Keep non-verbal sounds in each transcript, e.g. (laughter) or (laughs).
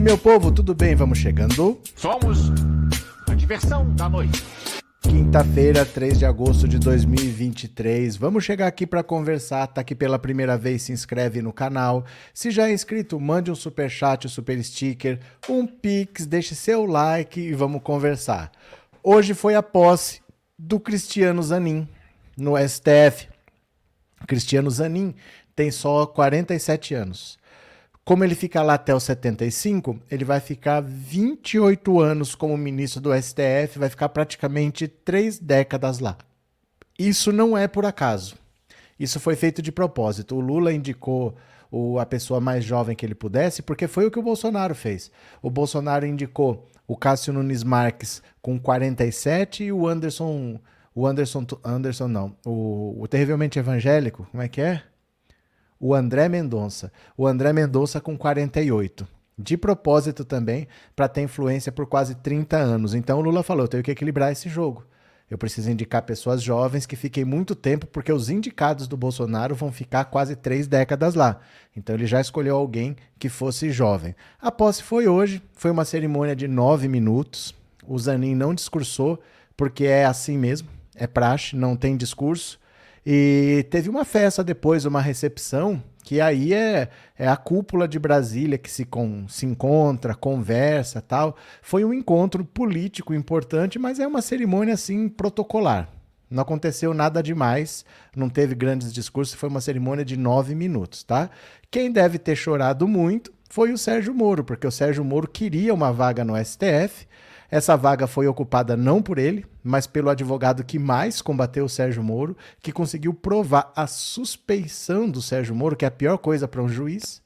aí, meu povo, tudo bem? Vamos chegando. Somos a diversão da noite. Quinta-feira, 3 de agosto de 2023. Vamos chegar aqui para conversar. Tá aqui pela primeira vez, se inscreve no canal. Se já é inscrito, mande um super chat, um super sticker, um pix, deixe seu like e vamos conversar. Hoje foi a posse do Cristiano Zanin no STF. Cristiano Zanin tem só 47 anos. Como ele fica lá até os 75, ele vai ficar 28 anos como ministro do STF, vai ficar praticamente três décadas lá. Isso não é por acaso. Isso foi feito de propósito. O Lula indicou o, a pessoa mais jovem que ele pudesse, porque foi o que o Bolsonaro fez. O Bolsonaro indicou o Cássio Nunes Marques com 47 e o Anderson. O Anderson. Anderson não. O, o terrivelmente evangélico, como é que é? O André Mendonça. O André Mendonça com 48. De propósito também, para ter influência por quase 30 anos. Então o Lula falou: eu tenho que equilibrar esse jogo. Eu preciso indicar pessoas jovens que fiquem muito tempo, porque os indicados do Bolsonaro vão ficar quase três décadas lá. Então ele já escolheu alguém que fosse jovem. A posse foi hoje, foi uma cerimônia de nove minutos. O Zanin não discursou, porque é assim mesmo, é praxe, não tem discurso. E teve uma festa depois, uma recepção, que aí é, é a cúpula de Brasília que se, com, se encontra, conversa tal. Foi um encontro político importante, mas é uma cerimônia assim protocolar. Não aconteceu nada demais, não teve grandes discursos, foi uma cerimônia de nove minutos, tá? Quem deve ter chorado muito foi o Sérgio Moro, porque o Sérgio Moro queria uma vaga no STF, essa vaga foi ocupada não por ele, mas pelo advogado que mais combateu o Sérgio Moro, que conseguiu provar a suspeição do Sérgio Moro, que é a pior coisa para um juiz,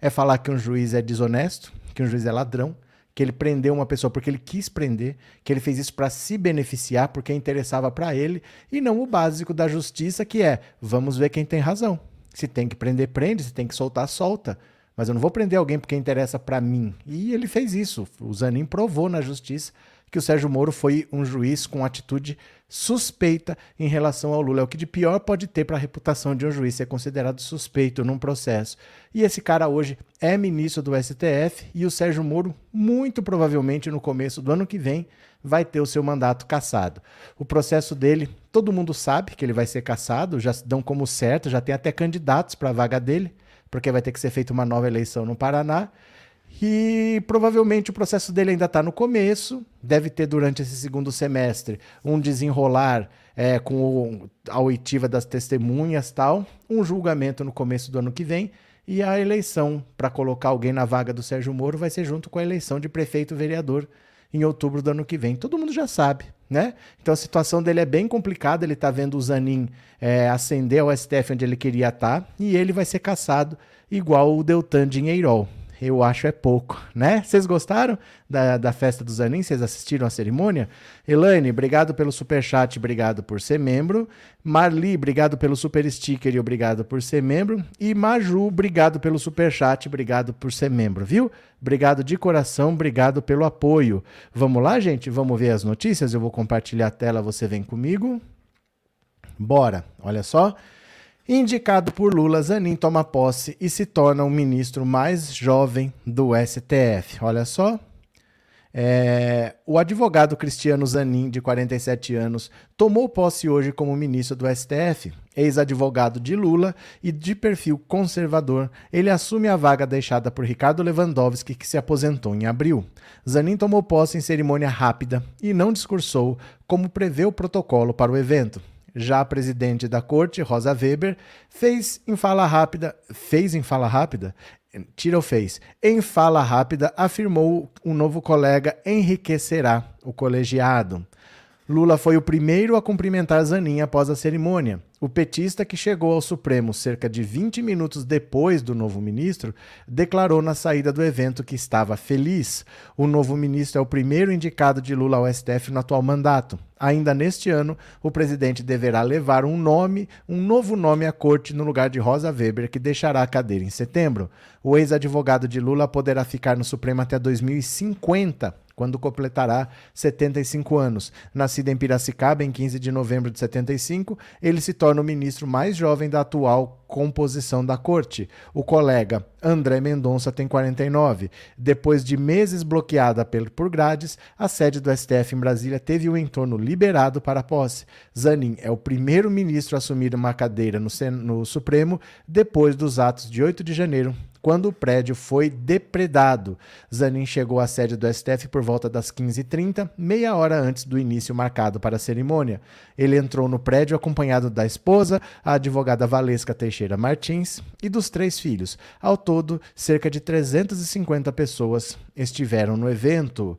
é falar que um juiz é desonesto, que um juiz é ladrão, que ele prendeu uma pessoa porque ele quis prender, que ele fez isso para se beneficiar, porque interessava para ele, e não o básico da justiça, que é vamos ver quem tem razão. Se tem que prender, prende, se tem que soltar, solta mas eu não vou prender alguém porque interessa para mim. E ele fez isso. O Zanin provou na justiça que o Sérgio Moro foi um juiz com atitude suspeita em relação ao Lula. É o que de pior pode ter para a reputação de um juiz ser considerado suspeito num processo. E esse cara hoje é ministro do STF e o Sérgio Moro, muito provavelmente no começo do ano que vem, vai ter o seu mandato cassado. O processo dele, todo mundo sabe que ele vai ser cassado, já dão como certo, já tem até candidatos para a vaga dele porque vai ter que ser feita uma nova eleição no Paraná. E provavelmente o processo dele ainda está no começo, deve ter durante esse segundo semestre um desenrolar é, com a oitiva das testemunhas tal, um julgamento no começo do ano que vem, e a eleição para colocar alguém na vaga do Sérgio Moro vai ser junto com a eleição de prefeito vereador em outubro do ano que vem. Todo mundo já sabe, né? Então a situação dele é bem complicada. Ele está vendo o Zanin é, ascender ao STF onde ele queria estar tá, e ele vai ser caçado igual o Deltan Dinheirol eu acho é pouco, né? Vocês gostaram da, da festa dos Zanin? Vocês assistiram a cerimônia? Elaine, obrigado pelo super chat, obrigado por ser membro. Marli, obrigado pelo super sticker e obrigado por ser membro. E Maju, obrigado pelo super chat, obrigado por ser membro, viu? Obrigado de coração, obrigado pelo apoio. Vamos lá, gente? Vamos ver as notícias? Eu vou compartilhar a tela, você vem comigo. Bora, olha só. Indicado por Lula, Zanin toma posse e se torna o ministro mais jovem do STF. Olha só. É, o advogado Cristiano Zanin, de 47 anos, tomou posse hoje como ministro do STF. Ex-advogado de Lula e de perfil conservador, ele assume a vaga deixada por Ricardo Lewandowski, que se aposentou em abril. Zanin tomou posse em cerimônia rápida e não discursou, como prevê o protocolo para o evento. Já a presidente da corte, Rosa Weber, fez em fala rápida, fez em fala rápida, tira ou fez, em fala rápida afirmou um novo colega enriquecerá o colegiado. Lula foi o primeiro a cumprimentar Zanin após a cerimônia. O petista, que chegou ao Supremo cerca de 20 minutos depois do novo ministro, declarou na saída do evento que estava feliz. O novo ministro é o primeiro indicado de Lula ao STF no atual mandato. Ainda neste ano, o presidente deverá levar um nome, um novo nome à corte no lugar de Rosa Weber, que deixará a cadeira em setembro. O ex-advogado de Lula poderá ficar no Supremo até 2050 quando completará 75 anos. Nascido em Piracicaba em 15 de novembro de 75, ele se torna o ministro mais jovem da atual composição da corte. O colega André Mendonça tem 49. Depois de meses bloqueada por grades, a sede do STF em Brasília teve o um entorno liberado para posse. Zanin é o primeiro ministro a assumir uma cadeira no, no Supremo depois dos atos de 8 de janeiro quando o prédio foi depredado. Zanin chegou à sede do STF por volta das 15h30, meia hora antes do início marcado para a cerimônia. Ele entrou no prédio acompanhado da esposa, a advogada Valesca Teixeira Martins, e dos três filhos. Ao todo, cerca de 350 pessoas estiveram no evento.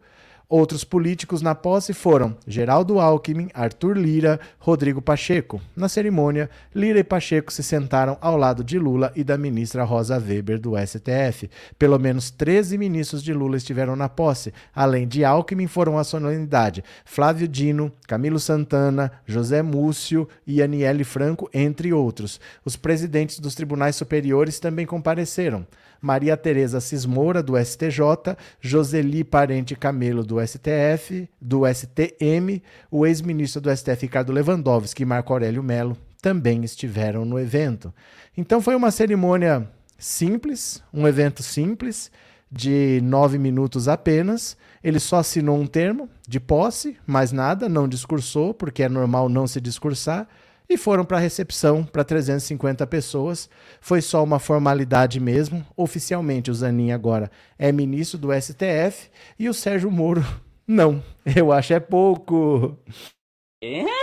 Outros políticos na posse foram Geraldo Alckmin, Arthur Lira, Rodrigo Pacheco. Na cerimônia, Lira e Pacheco se sentaram ao lado de Lula e da ministra Rosa Weber do STF. Pelo menos 13 ministros de Lula estiveram na posse. Além de Alckmin, foram à solenidade Flávio Dino, Camilo Santana, José Múcio e Aniele Franco, entre outros. Os presidentes dos tribunais superiores também compareceram. Maria Tereza Cismoura, do STJ, Joseli Parente Camelo, do STF, do STM, o ex-ministro do STF Ricardo Lewandowski e Marco Aurélio Melo também estiveram no evento. Então foi uma cerimônia simples, um evento simples, de nove minutos apenas. Ele só assinou um termo de posse, mais nada, não discursou, porque é normal não se discursar e foram para a recepção para 350 pessoas. Foi só uma formalidade mesmo. Oficialmente, o Zanin agora é ministro do STF e o Sérgio Moro (laughs) não. Eu acho é pouco. (laughs)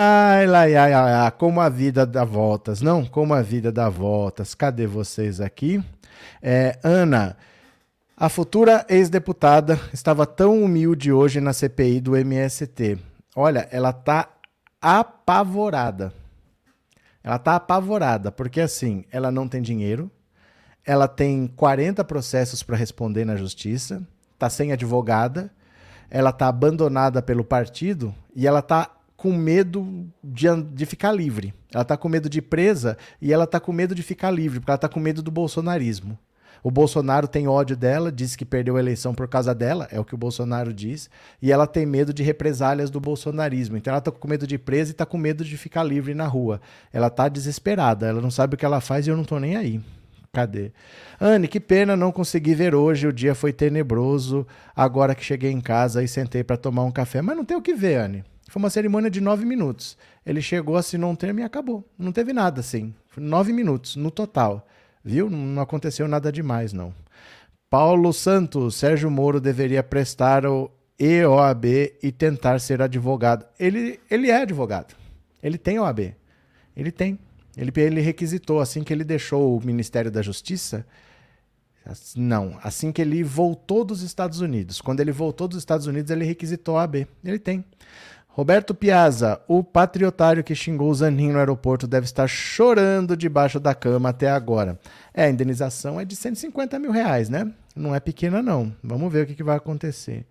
Ai, ai, ai, ai, como a vida dá voltas, não? Como a vida dá voltas. Cadê vocês aqui? É, Ana, a futura ex-deputada estava tão humilde hoje na CPI do MST. Olha, ela tá apavorada. Ela tá apavorada, porque assim, ela não tem dinheiro, ela tem 40 processos para responder na justiça, tá sem advogada, ela tá abandonada pelo partido e ela tá com medo de, de ficar livre. Ela tá com medo de presa e ela tá com medo de ficar livre, porque ela tá com medo do bolsonarismo. O Bolsonaro tem ódio dela, diz que perdeu a eleição por causa dela, é o que o Bolsonaro diz, e ela tem medo de represálias do bolsonarismo. Então ela tá com medo de ir presa e tá com medo de ficar livre na rua. Ela tá desesperada, ela não sabe o que ela faz e eu não tô nem aí. Cadê? Anne, que pena não conseguir ver hoje, o dia foi tenebroso. Agora que cheguei em casa e sentei para tomar um café. Mas não tem o que ver, Anne. Foi uma cerimônia de nove minutos. Ele chegou, assinou um termo e acabou. Não teve nada assim. Nove minutos no total. Viu? Não aconteceu nada demais, não. Paulo Santos, Sérgio Moro deveria prestar o EOAB e tentar ser advogado. Ele, ele é advogado. Ele tem OAB. Ele tem. Ele, ele requisitou assim que ele deixou o Ministério da Justiça. Não, assim que ele voltou dos Estados Unidos. Quando ele voltou dos Estados Unidos, ele requisitou a AB. Ele tem. Roberto Piazza, o patriotário que xingou o Zanin no aeroporto deve estar chorando debaixo da cama até agora. É, a indenização é de 150 mil reais, né? Não é pequena, não. Vamos ver o que, que vai acontecer.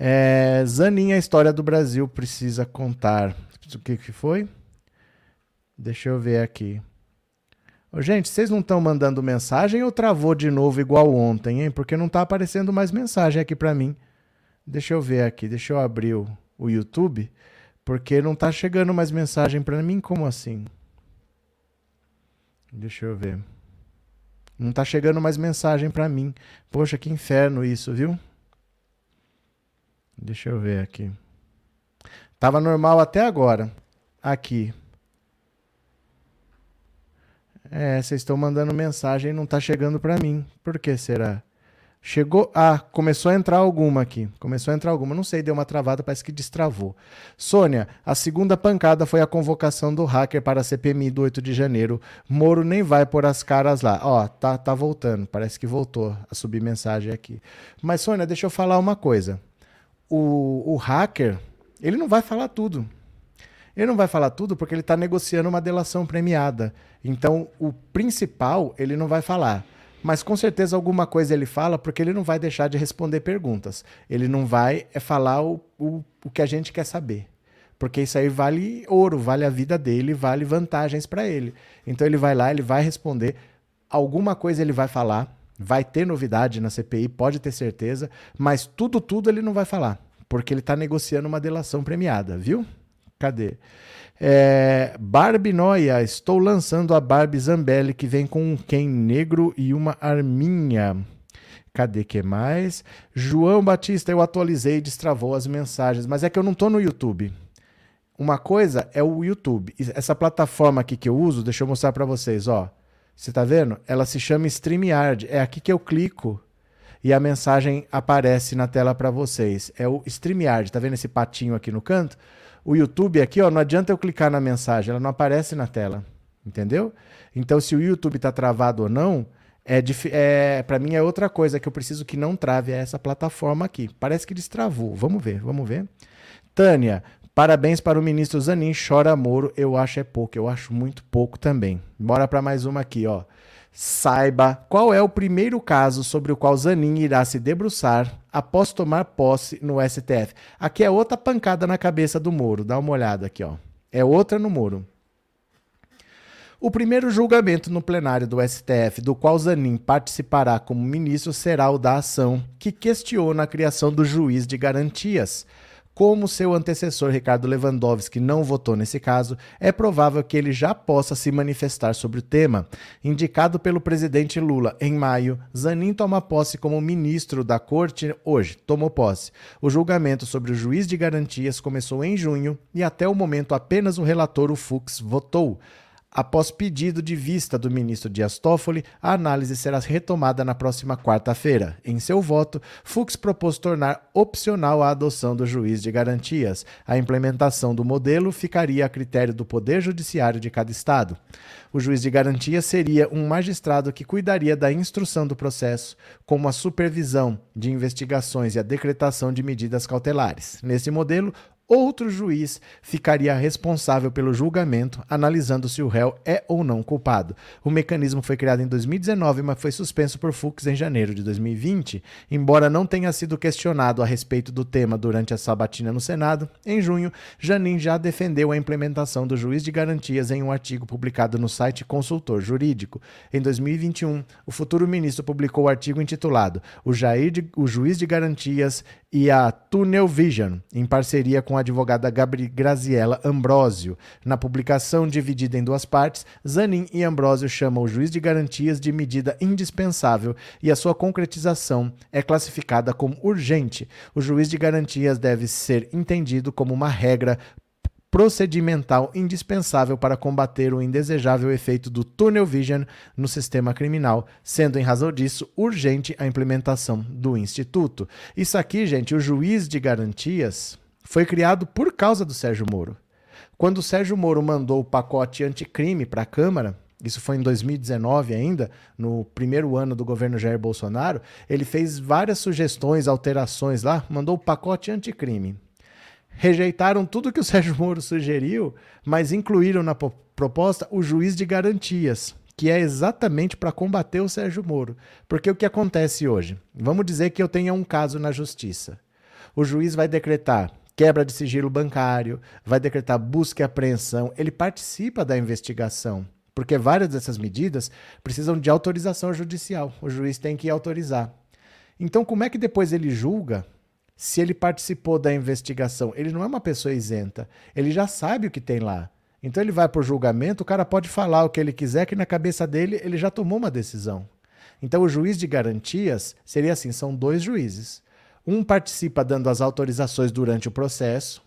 É, Zanin, a história do Brasil precisa contar. O que, que foi? Deixa eu ver aqui. Ô, gente, vocês não estão mandando mensagem ou travou de novo igual ontem, hein? Porque não está aparecendo mais mensagem aqui para mim. Deixa eu ver aqui, deixa eu abrir o o YouTube, porque não tá chegando mais mensagem para mim. Como assim? Deixa eu ver. Não tá chegando mais mensagem para mim. Poxa, que inferno isso, viu? Deixa eu ver aqui. Tava normal até agora. Aqui. É, vocês estão mandando mensagem e não tá chegando para mim. Por que será? Chegou. Ah, começou a entrar alguma aqui. Começou a entrar alguma. Não sei, deu uma travada, parece que destravou. Sônia, a segunda pancada foi a convocação do hacker para a CPMI do 8 de janeiro. Moro nem vai pôr as caras lá. Ó, tá, tá voltando. Parece que voltou a subir mensagem aqui. Mas, Sônia, deixa eu falar uma coisa. O, o hacker, ele não vai falar tudo. Ele não vai falar tudo porque ele está negociando uma delação premiada. Então, o principal, ele não vai falar. Mas com certeza alguma coisa ele fala, porque ele não vai deixar de responder perguntas. Ele não vai é falar o, o, o que a gente quer saber. Porque isso aí vale ouro, vale a vida dele, vale vantagens para ele. Então ele vai lá, ele vai responder. Alguma coisa ele vai falar, Vai ter novidade na CPI, pode ter certeza, mas tudo, tudo ele não vai falar, porque ele está negociando uma delação premiada, viu? Cadê? É, Barbie Noia, estou lançando a Barbie Zambelli, que vem com um Ken negro e uma arminha. Cadê que mais? João Batista, eu atualizei e destravou as mensagens, mas é que eu não estou no YouTube. Uma coisa é o YouTube. Essa plataforma aqui que eu uso, deixa eu mostrar para vocês, ó. Você está vendo? Ela se chama StreamYard. É aqui que eu clico e a mensagem aparece na tela para vocês. É o StreamYard. Tá vendo esse patinho aqui no canto? O YouTube aqui, ó, não adianta eu clicar na mensagem, ela não aparece na tela. Entendeu? Então, se o YouTube está travado ou não, é, é para mim é outra coisa que eu preciso que não trave é essa plataforma aqui. Parece que destravou. Vamos ver, vamos ver. Tânia, Parabéns para o ministro Zanin. Chora Moro, eu acho é pouco. Eu acho muito pouco também. Bora para mais uma aqui, ó. Saiba qual é o primeiro caso sobre o qual Zanin irá se debruçar após tomar posse no STF. Aqui é outra pancada na cabeça do Moro. Dá uma olhada aqui, ó. É outra no Moro. O primeiro julgamento no plenário do STF, do qual Zanin participará como ministro, será o da ação que questiona a criação do juiz de garantias. Como seu antecessor Ricardo Lewandowski não votou nesse caso, é provável que ele já possa se manifestar sobre o tema. Indicado pelo presidente Lula em maio, Zanin toma posse como ministro da Corte hoje. Tomou posse. O julgamento sobre o juiz de garantias começou em junho e até o momento apenas o relator, o Fux, votou. Após pedido de vista do ministro Dias Toffoli, a análise será retomada na próxima quarta-feira. Em seu voto, Fux propôs tornar opcional a adoção do juiz de garantias. A implementação do modelo ficaria a critério do Poder Judiciário de cada estado. O juiz de garantias seria um magistrado que cuidaria da instrução do processo, como a supervisão de investigações e a decretação de medidas cautelares. Nesse modelo, outro juiz ficaria responsável pelo julgamento, analisando se o réu é ou não culpado. O mecanismo foi criado em 2019, mas foi suspenso por Fux em janeiro de 2020. Embora não tenha sido questionado a respeito do tema durante a sabatina no Senado, em junho, Janin já defendeu a implementação do juiz de garantias em um artigo publicado no site Consultor Jurídico. Em 2021, o futuro ministro publicou o artigo intitulado O, Jair de, o Juiz de Garantias e a Tunnel Vision, em parceria com a advogada Gabri Graziella Ambrosio. Na publicação dividida em duas partes, Zanin e Ambrosio chamam o juiz de garantias de medida indispensável e a sua concretização é classificada como urgente. O juiz de garantias deve ser entendido como uma regra procedimental indispensável para combater o indesejável efeito do tunnel vision no sistema criminal, sendo em razão disso urgente a implementação do instituto. Isso aqui, gente, o juiz de garantias foi criado por causa do Sérgio Moro. Quando o Sérgio Moro mandou o pacote anticrime para a Câmara, isso foi em 2019 ainda, no primeiro ano do governo Jair Bolsonaro, ele fez várias sugestões, alterações lá, mandou o pacote anticrime rejeitaram tudo que o (laughs) Sérgio Moro sugeriu, mas incluíram na proposta o juiz de garantias, que é exatamente para combater o Sérgio Moro. Porque o que acontece hoje? Vamos dizer que eu tenha um caso na justiça. O juiz vai decretar quebra de sigilo bancário, vai decretar busca e apreensão, ele participa da investigação. Porque várias dessas medidas precisam de autorização judicial. O juiz tem que autorizar. Então, como é que depois ele julga se ele participou da investigação. Ele não é uma pessoa isenta. Ele já sabe o que tem lá. Então ele vai para o julgamento, o cara pode falar o que ele quiser, que na cabeça dele ele já tomou uma decisão. Então o juiz de garantias seria assim: são dois juízes. Um participa dando as autorizações durante o processo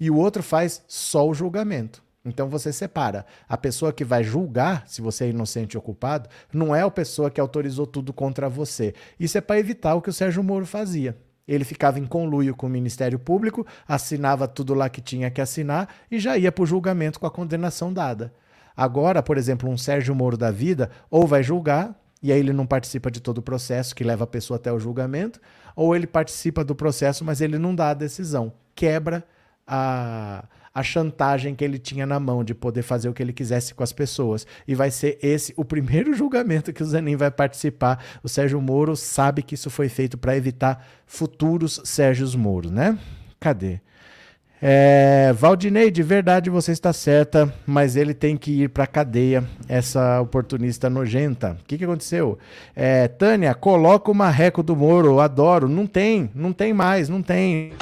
e o outro faz só o julgamento. Então você separa. A pessoa que vai julgar se você é inocente ou culpado não é a pessoa que autorizou tudo contra você. Isso é para evitar o que o Sérgio Moro fazia. Ele ficava em conluio com o Ministério Público, assinava tudo lá que tinha que assinar e já ia para o julgamento com a condenação dada. Agora, por exemplo, um Sérgio Moro da vida ou vai julgar, e aí ele não participa de todo o processo que leva a pessoa até o julgamento, ou ele participa do processo, mas ele não dá a decisão. Quebra a, a chantagem que ele tinha na mão de poder fazer o que ele quisesse com as pessoas. E vai ser esse o primeiro (laughs) julgamento que o Zanin vai participar. O Sérgio Moro sabe que isso foi feito para evitar futuros Sérgios Moro, né? Cadê? É, Valdinei, de verdade você está certa, mas ele tem que ir para cadeia, essa oportunista nojenta. O que, que aconteceu? É, Tânia, coloca o marreco do Moro, adoro. Não tem, não tem mais, não tem.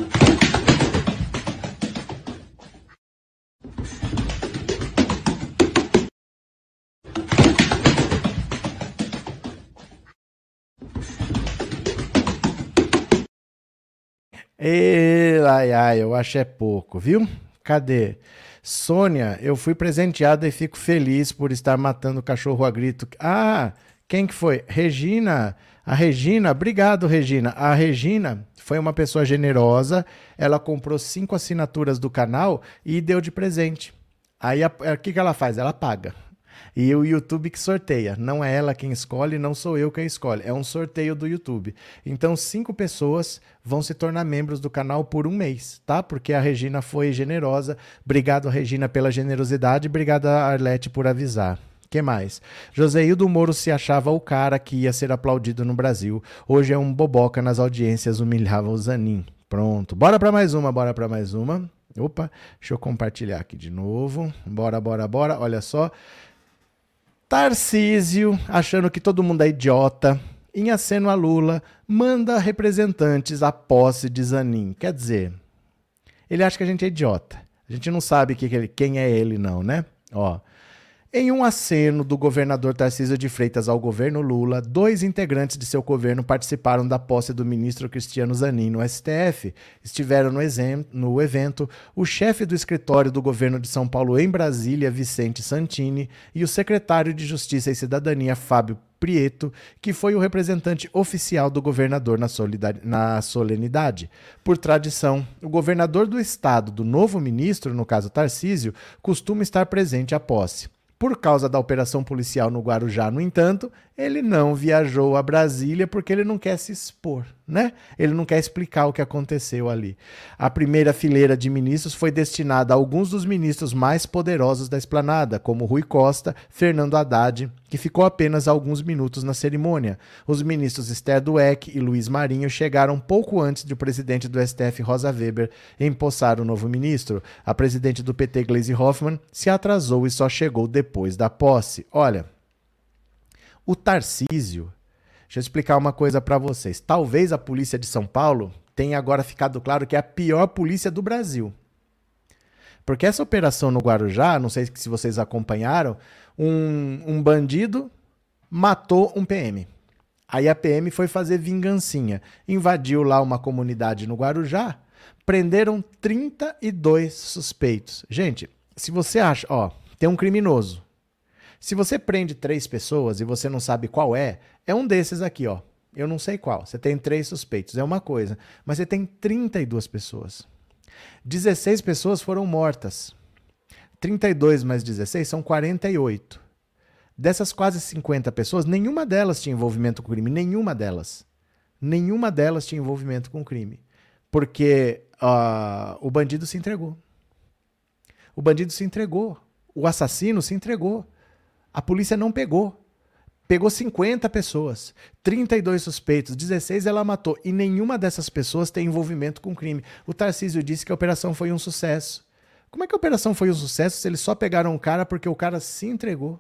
E, ai, ai, eu acho é pouco, viu? Cadê? Sônia, eu fui presenteada e fico feliz por estar matando o cachorro a grito. Ah, quem que foi? Regina. A Regina, obrigado, Regina. A Regina foi uma pessoa generosa. Ela comprou cinco assinaturas do canal e deu de presente. Aí o que, que ela faz? Ela paga. E o YouTube que sorteia. Não é ela quem escolhe, não sou eu quem escolhe. É um sorteio do YouTube. Então, cinco pessoas vão se tornar membros do canal por um mês, tá? Porque a Regina foi generosa. Obrigado, Regina, pela generosidade. Obrigado, Arlete, por avisar que mais? Joséildo Moro se achava o cara que ia ser aplaudido no Brasil. Hoje é um boboca nas audiências, humilhava o Zanin. Pronto. Bora para mais uma, bora para mais uma. Opa, deixa eu compartilhar aqui de novo. Bora, bora, bora. Olha só. Tarcísio, achando que todo mundo é idiota, em aceno a Lula, manda representantes à posse de Zanin. Quer dizer, ele acha que a gente é idiota. A gente não sabe que, que ele, quem é ele, não, né? Ó, em um aceno do governador Tarcísio de Freitas ao governo Lula, dois integrantes de seu governo participaram da posse do ministro Cristiano Zanin no STF. Estiveram no, no evento o chefe do escritório do governo de São Paulo em Brasília, Vicente Santini, e o secretário de Justiça e Cidadania, Fábio Prieto, que foi o representante oficial do governador na, na, solenidade. Por tradição, o governador do estado do novo ministro, no caso Tarcísio, costuma estar presente à posse. Por causa da operação policial no Guarujá, no entanto, ele não viajou a Brasília porque ele não quer se expor, né? Ele não quer explicar o que aconteceu ali. A primeira fileira de ministros foi destinada a alguns dos ministros mais poderosos da esplanada, como Rui Costa, Fernando Haddad, que ficou apenas alguns minutos na cerimônia. Os ministros Esther Dueck e Luiz Marinho chegaram pouco antes de o presidente do STF, Rosa Weber, empossar o novo ministro. A presidente do PT, Gleisi Hoffmann, se atrasou e só chegou depois da posse. Olha, o Tarcísio, deixa eu explicar uma coisa para vocês. Talvez a polícia de São Paulo tenha agora ficado claro que é a pior polícia do Brasil. Porque essa operação no Guarujá, não sei se vocês acompanharam, um, um bandido matou um PM. Aí a PM foi fazer vingancinha. Invadiu lá uma comunidade no Guarujá, prenderam 32 suspeitos. Gente, se você acha, ó, tem um criminoso. Se você prende três pessoas e você não sabe qual é, é um desses aqui, ó. Eu não sei qual. Você tem três suspeitos, é uma coisa. Mas você tem 32 pessoas. 16 pessoas foram mortas. 32 mais 16 são 48. Dessas quase 50 pessoas, nenhuma delas tinha envolvimento com crime. Nenhuma delas. Nenhuma delas tinha envolvimento com crime. Porque uh, o bandido se entregou. O bandido se entregou. O assassino se entregou. A polícia não pegou. Pegou 50 pessoas, 32 suspeitos, 16 ela matou e nenhuma dessas pessoas tem envolvimento com crime. O Tarcísio disse que a operação foi um sucesso. Como é que a operação foi um sucesso se eles só pegaram o cara porque o cara se entregou?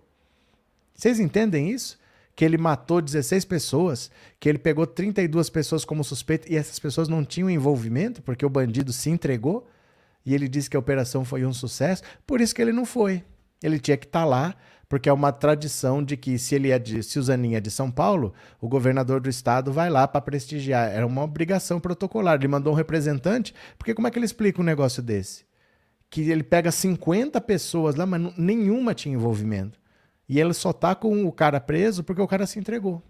Vocês entendem isso? Que ele matou 16 pessoas, que ele pegou 32 pessoas como suspeito e essas pessoas não tinham envolvimento porque o bandido se entregou e ele disse que a operação foi um sucesso, por isso que ele não foi. Ele tinha que estar tá lá porque é uma tradição de que se ele é de Zanin é de São Paulo, o governador do estado vai lá para prestigiar. Era uma obrigação protocolar. Ele mandou um representante, porque como é que ele explica um negócio desse? Que ele pega 50 pessoas lá, mas nenhuma tinha envolvimento. E ele só tá com o cara preso porque o cara se entregou.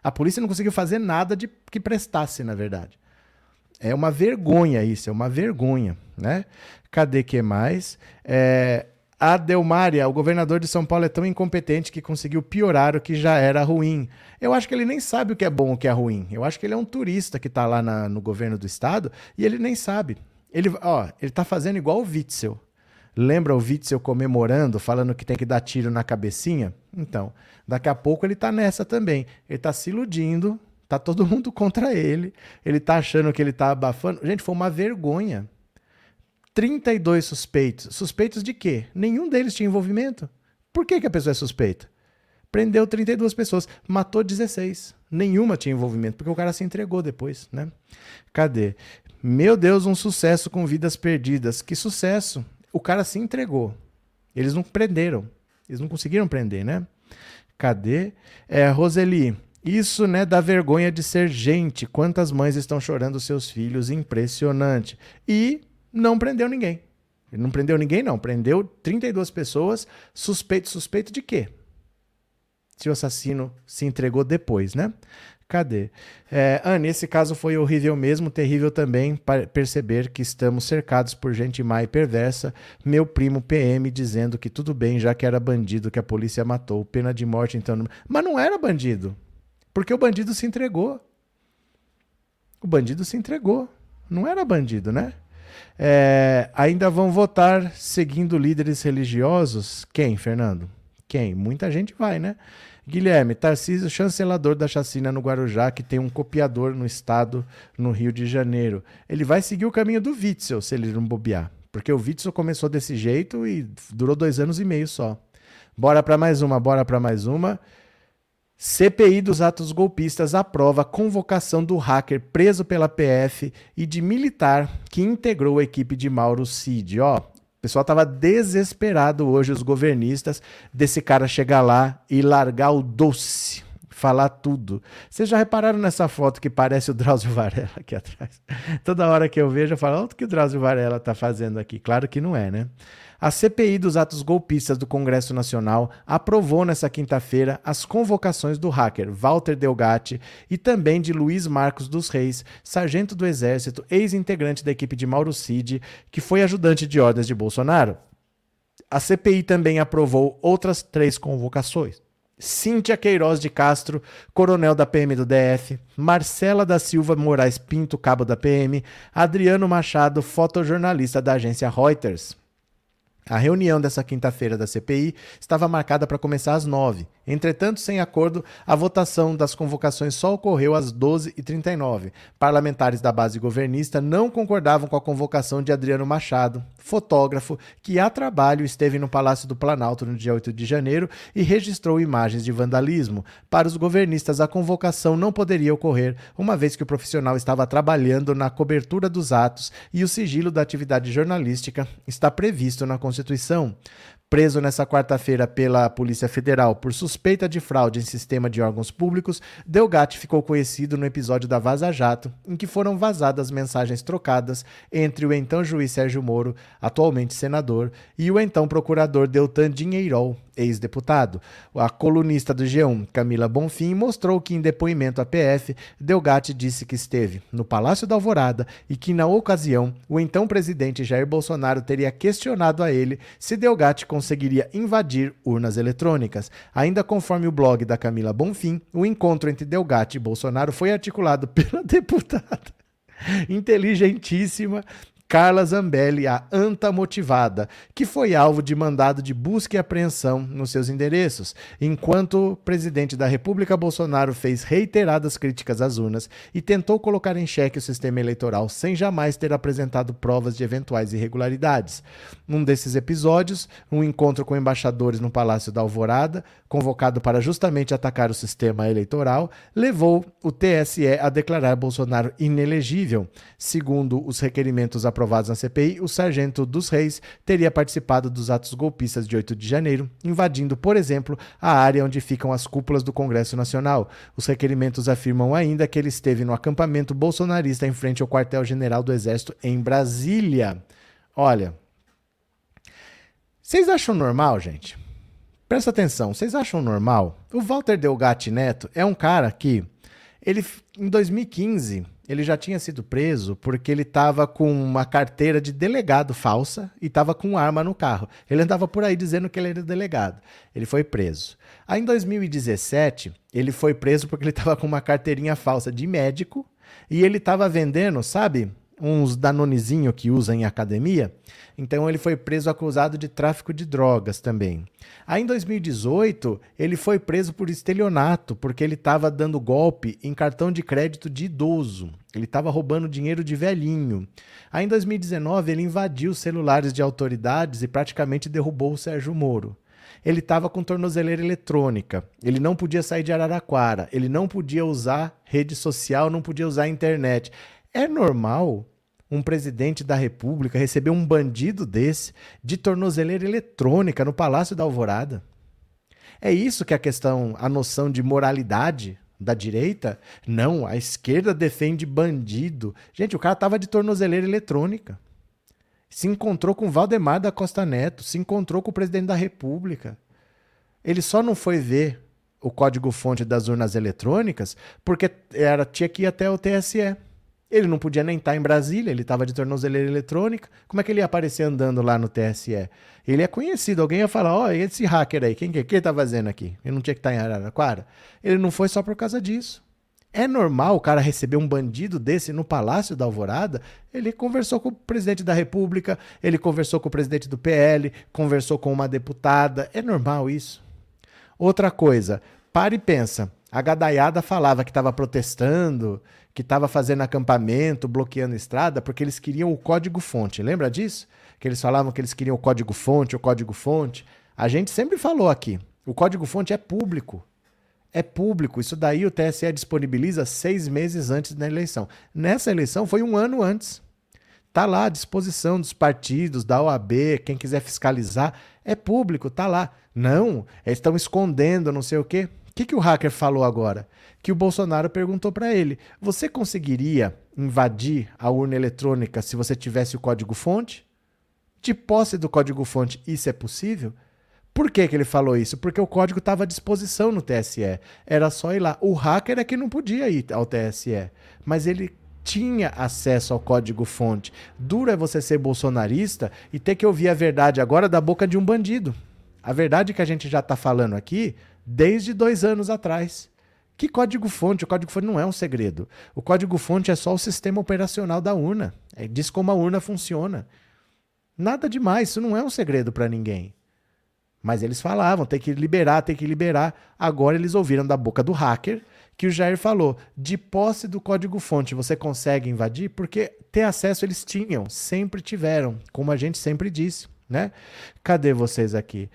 A polícia não conseguiu fazer nada de que prestasse, na verdade. É uma vergonha isso, é uma vergonha, né? Cadê que mais? É, a Delmária, o governador de São Paulo é tão incompetente que conseguiu piorar o que já era ruim. Eu acho que ele nem sabe o que é bom o que é ruim. Eu acho que ele é um turista que está lá na, no governo do estado e ele nem sabe. Ele, ó, ele tá fazendo igual o Witzel. Lembra o Witzel comemorando, falando que tem que dar tiro na cabecinha? Então, daqui a pouco ele tá nessa também. Ele tá se iludindo, tá todo (laughs) mundo contra ele. Ele tá achando que ele tá abafando. Gente, foi uma vergonha. 32 suspeitos. Suspeitos de quê? Nenhum deles tinha envolvimento. Por que, que a pessoa é suspeita? Prendeu 32 pessoas, matou 16. Nenhuma tinha envolvimento, porque o cara se entregou depois, né? Cadê? Meu Deus, um sucesso com vidas perdidas. Que sucesso! O cara se entregou. Eles não prenderam. Eles não conseguiram prender, né? Cadê? É, Roseli, isso, né, dá vergonha de ser gente. Quantas mães estão chorando seus filhos? Impressionante. E não prendeu ninguém. Ele não prendeu ninguém, não. Prendeu 32 pessoas. Suspeito, suspeito de quê? Se o assassino se entregou depois, né? Cadê? É, Anne, esse caso foi horrível mesmo, terrível também perceber que estamos cercados por gente má e perversa. Meu primo PM dizendo que tudo bem, já que era bandido que a polícia matou. Pena de morte, então. Mas não era bandido. Porque o bandido se entregou. O bandido se entregou. Não era bandido, né? É, ainda vão votar seguindo líderes religiosos? Quem, Fernando? Quem? Muita gente vai, né? Guilherme, Tarcísio, chancelador da chacina no Guarujá, que tem um copiador no estado, no Rio de Janeiro. Ele vai seguir o caminho do Witzel, se ele não bobear. Porque o Witzel começou desse jeito e durou dois anos e meio só. Bora para mais uma, bora para mais uma. CPI dos atos golpistas aprova a convocação do hacker preso pela PF e de militar que integrou a equipe de Mauro Cid. Ó, o pessoal estava desesperado hoje, os governistas, desse cara chegar lá e largar o doce, falar tudo. Vocês já repararam nessa foto que parece o Drauzio Varela aqui atrás? Toda hora que eu vejo, eu falo, olha o que o Drauzio Varela está fazendo aqui. Claro que não é, né? A CPI dos atos golpistas do Congresso Nacional aprovou nesta quinta-feira as convocações do hacker Walter Delgatti e também de Luiz Marcos dos Reis, sargento do Exército, ex-integrante da equipe de Mauro Cid, que foi ajudante de ordens de Bolsonaro. A CPI também aprovou outras três convocações. Cíntia Queiroz de Castro, coronel da PM do DF, Marcela da Silva Moraes Pinto, cabo da PM, Adriano Machado, fotojornalista da agência Reuters. A reunião dessa quinta-feira da CPI estava marcada para começar às nove. Entretanto, sem acordo, a votação das convocações só ocorreu às 12h39. Parlamentares da base governista não concordavam com a convocação de Adriano Machado, fotógrafo que a trabalho esteve no Palácio do Planalto no dia 8 de janeiro e registrou imagens de vandalismo. Para os governistas, a convocação não poderia ocorrer, uma vez que o profissional estava trabalhando na cobertura dos atos e o sigilo da atividade jornalística está previsto na Constituição. Preso nessa quarta-feira pela Polícia Federal por suspeita de fraude em sistema de órgãos públicos, Delgatti ficou conhecido no episódio da Vaza Jato, em que foram vazadas mensagens trocadas entre o então juiz Sérgio Moro, atualmente senador, e o então procurador Deltan Dinheirol, ex-deputado. A colunista do G1, Camila Bonfim, mostrou que em depoimento à PF, Delgatti disse que esteve no Palácio da Alvorada e que, na ocasião, o então presidente Jair Bolsonaro teria questionado a ele se Delgatti conseguiria invadir urnas eletrônicas. Ainda conforme o blog da Camila Bonfim, o encontro entre Delgatti e Bolsonaro foi articulado (laughs) pela deputada inteligentíssima Carla Zambelli, a anta motivada, que foi alvo de mandado de busca e apreensão nos seus endereços, enquanto o presidente da República Bolsonaro fez reiteradas críticas às urnas e tentou colocar em xeque o sistema eleitoral sem jamais ter apresentado provas de eventuais irregularidades. Num desses episódios, um encontro com embaixadores no Palácio da Alvorada, convocado para justamente atacar o sistema eleitoral, levou o TSE a declarar Bolsonaro inelegível. Segundo os requerimentos aprovados aprovados na CPI, o sargento dos Reis teria participado dos atos golpistas de 8 de janeiro, invadindo, por exemplo, a área onde ficam as cúpulas do Congresso Nacional. Os requerimentos afirmam ainda que ele esteve no acampamento bolsonarista em frente ao quartel-general do Exército em Brasília. Olha, vocês acham normal, gente? Presta atenção, vocês acham normal? O Walter Delgatti Neto é um cara que ele em 2015 ele já tinha sido preso porque ele estava com uma carteira de delegado falsa e estava com arma no carro. Ele andava por aí dizendo que ele era delegado. Ele foi preso. Aí em 2017, ele foi preso porque ele estava com uma carteirinha falsa de médico e ele estava vendendo, sabe, uns danonezinho que usa em academia. Então ele foi preso acusado de tráfico de drogas também. Aí em 2018, ele foi preso por estelionato, porque ele estava dando golpe em cartão de crédito de idoso. Ele estava roubando dinheiro de velhinho. Aí em 2019 ele invadiu os celulares de autoridades e praticamente derrubou o Sérgio Moro. Ele estava com tornozeleira eletrônica. Ele não podia sair de Araraquara. Ele não podia usar rede social, não podia usar internet. É normal um presidente da República receber um bandido desse de tornozeleira eletrônica no Palácio da Alvorada? É isso que é a questão, a noção de moralidade da direita? Não, a esquerda defende bandido. Gente, o cara tava de tornozeleira eletrônica. Se encontrou com Valdemar da Costa Neto, se encontrou com o presidente da República. Ele só não foi ver o código-fonte das urnas eletrônicas porque era, tinha que ir até o TSE. Ele não podia nem estar em Brasília, ele estava de tornozeleira eletrônica. Como é que ele ia aparecer andando lá no TSE? Ele é conhecido, alguém ia falar: Ó, oh, esse hacker aí, quem que, que ele tá fazendo aqui? Ele não tinha que estar em Araraquara? Ele não foi só por causa disso. É normal o cara receber um bandido desse no Palácio da Alvorada? Ele conversou com o presidente da República, ele conversou com o presidente do PL, conversou com uma deputada. É normal isso. Outra coisa, para e pensa. A gadaiada falava que estava protestando, que estava fazendo acampamento, bloqueando estrada, porque eles queriam o código-fonte. Lembra disso? Que eles falavam que eles queriam o código-fonte, o código-fonte. A gente sempre falou aqui: o código-fonte é público. É público. Isso daí o TSE disponibiliza seis meses antes da eleição. Nessa eleição foi um ano antes. Tá lá à disposição dos partidos, da OAB, quem quiser fiscalizar. É público, tá lá. Não, eles estão escondendo, não sei o quê que, que o hacker falou agora? Que o Bolsonaro perguntou para ele: você conseguiria invadir a urna eletrônica se você tivesse o código-fonte? De posse do código-fonte, isso é possível? Por que, que ele falou isso? Porque o código estava à disposição no TSE. Era só ir lá. O hacker é que não podia ir ao TSE. Mas ele tinha acesso ao código-fonte. Duro é você ser bolsonarista e ter que ouvir a verdade agora da boca de um bandido. A verdade que a gente já está falando aqui desde dois anos atrás. Que código-fonte? O código-fonte não é um segredo. O código-fonte é só o sistema operacional da urna. É, diz como a urna funciona. Nada demais, isso não é um segredo para ninguém. Mas eles falavam, tem que liberar, tem que liberar. Agora eles ouviram da boca do hacker que o Jair falou: de posse do código-fonte você consegue invadir? Porque ter acesso eles tinham, sempre tiveram, como a gente sempre disse, né? Cadê vocês aqui?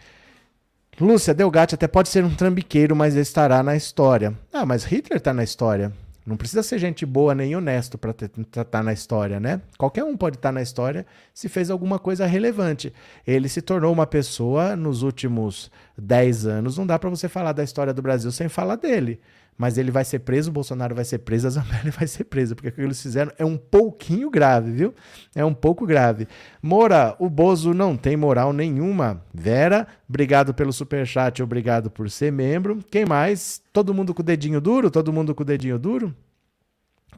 Lúcia Delgatti até pode ser um trambiqueiro, mas estará na história. Ah, mas Hitler está na história. Não precisa ser gente boa nem honesto para estar tá na história, né? Qualquer um pode estar tá na história se fez alguma coisa relevante. Ele se tornou uma pessoa nos últimos 10 anos. Não dá para você falar da história do Brasil sem falar dele mas ele vai ser preso, o Bolsonaro vai ser preso, a Zambelli (laughs) vai ser presa, porque o que eles fizeram é um pouquinho grave, viu? É um pouco grave. Mora, o Bozo não tem moral nenhuma. Vera, obrigado pelo superchat, obrigado por ser membro. Quem mais? Todo mundo com o dedinho duro? Todo mundo com o dedinho duro?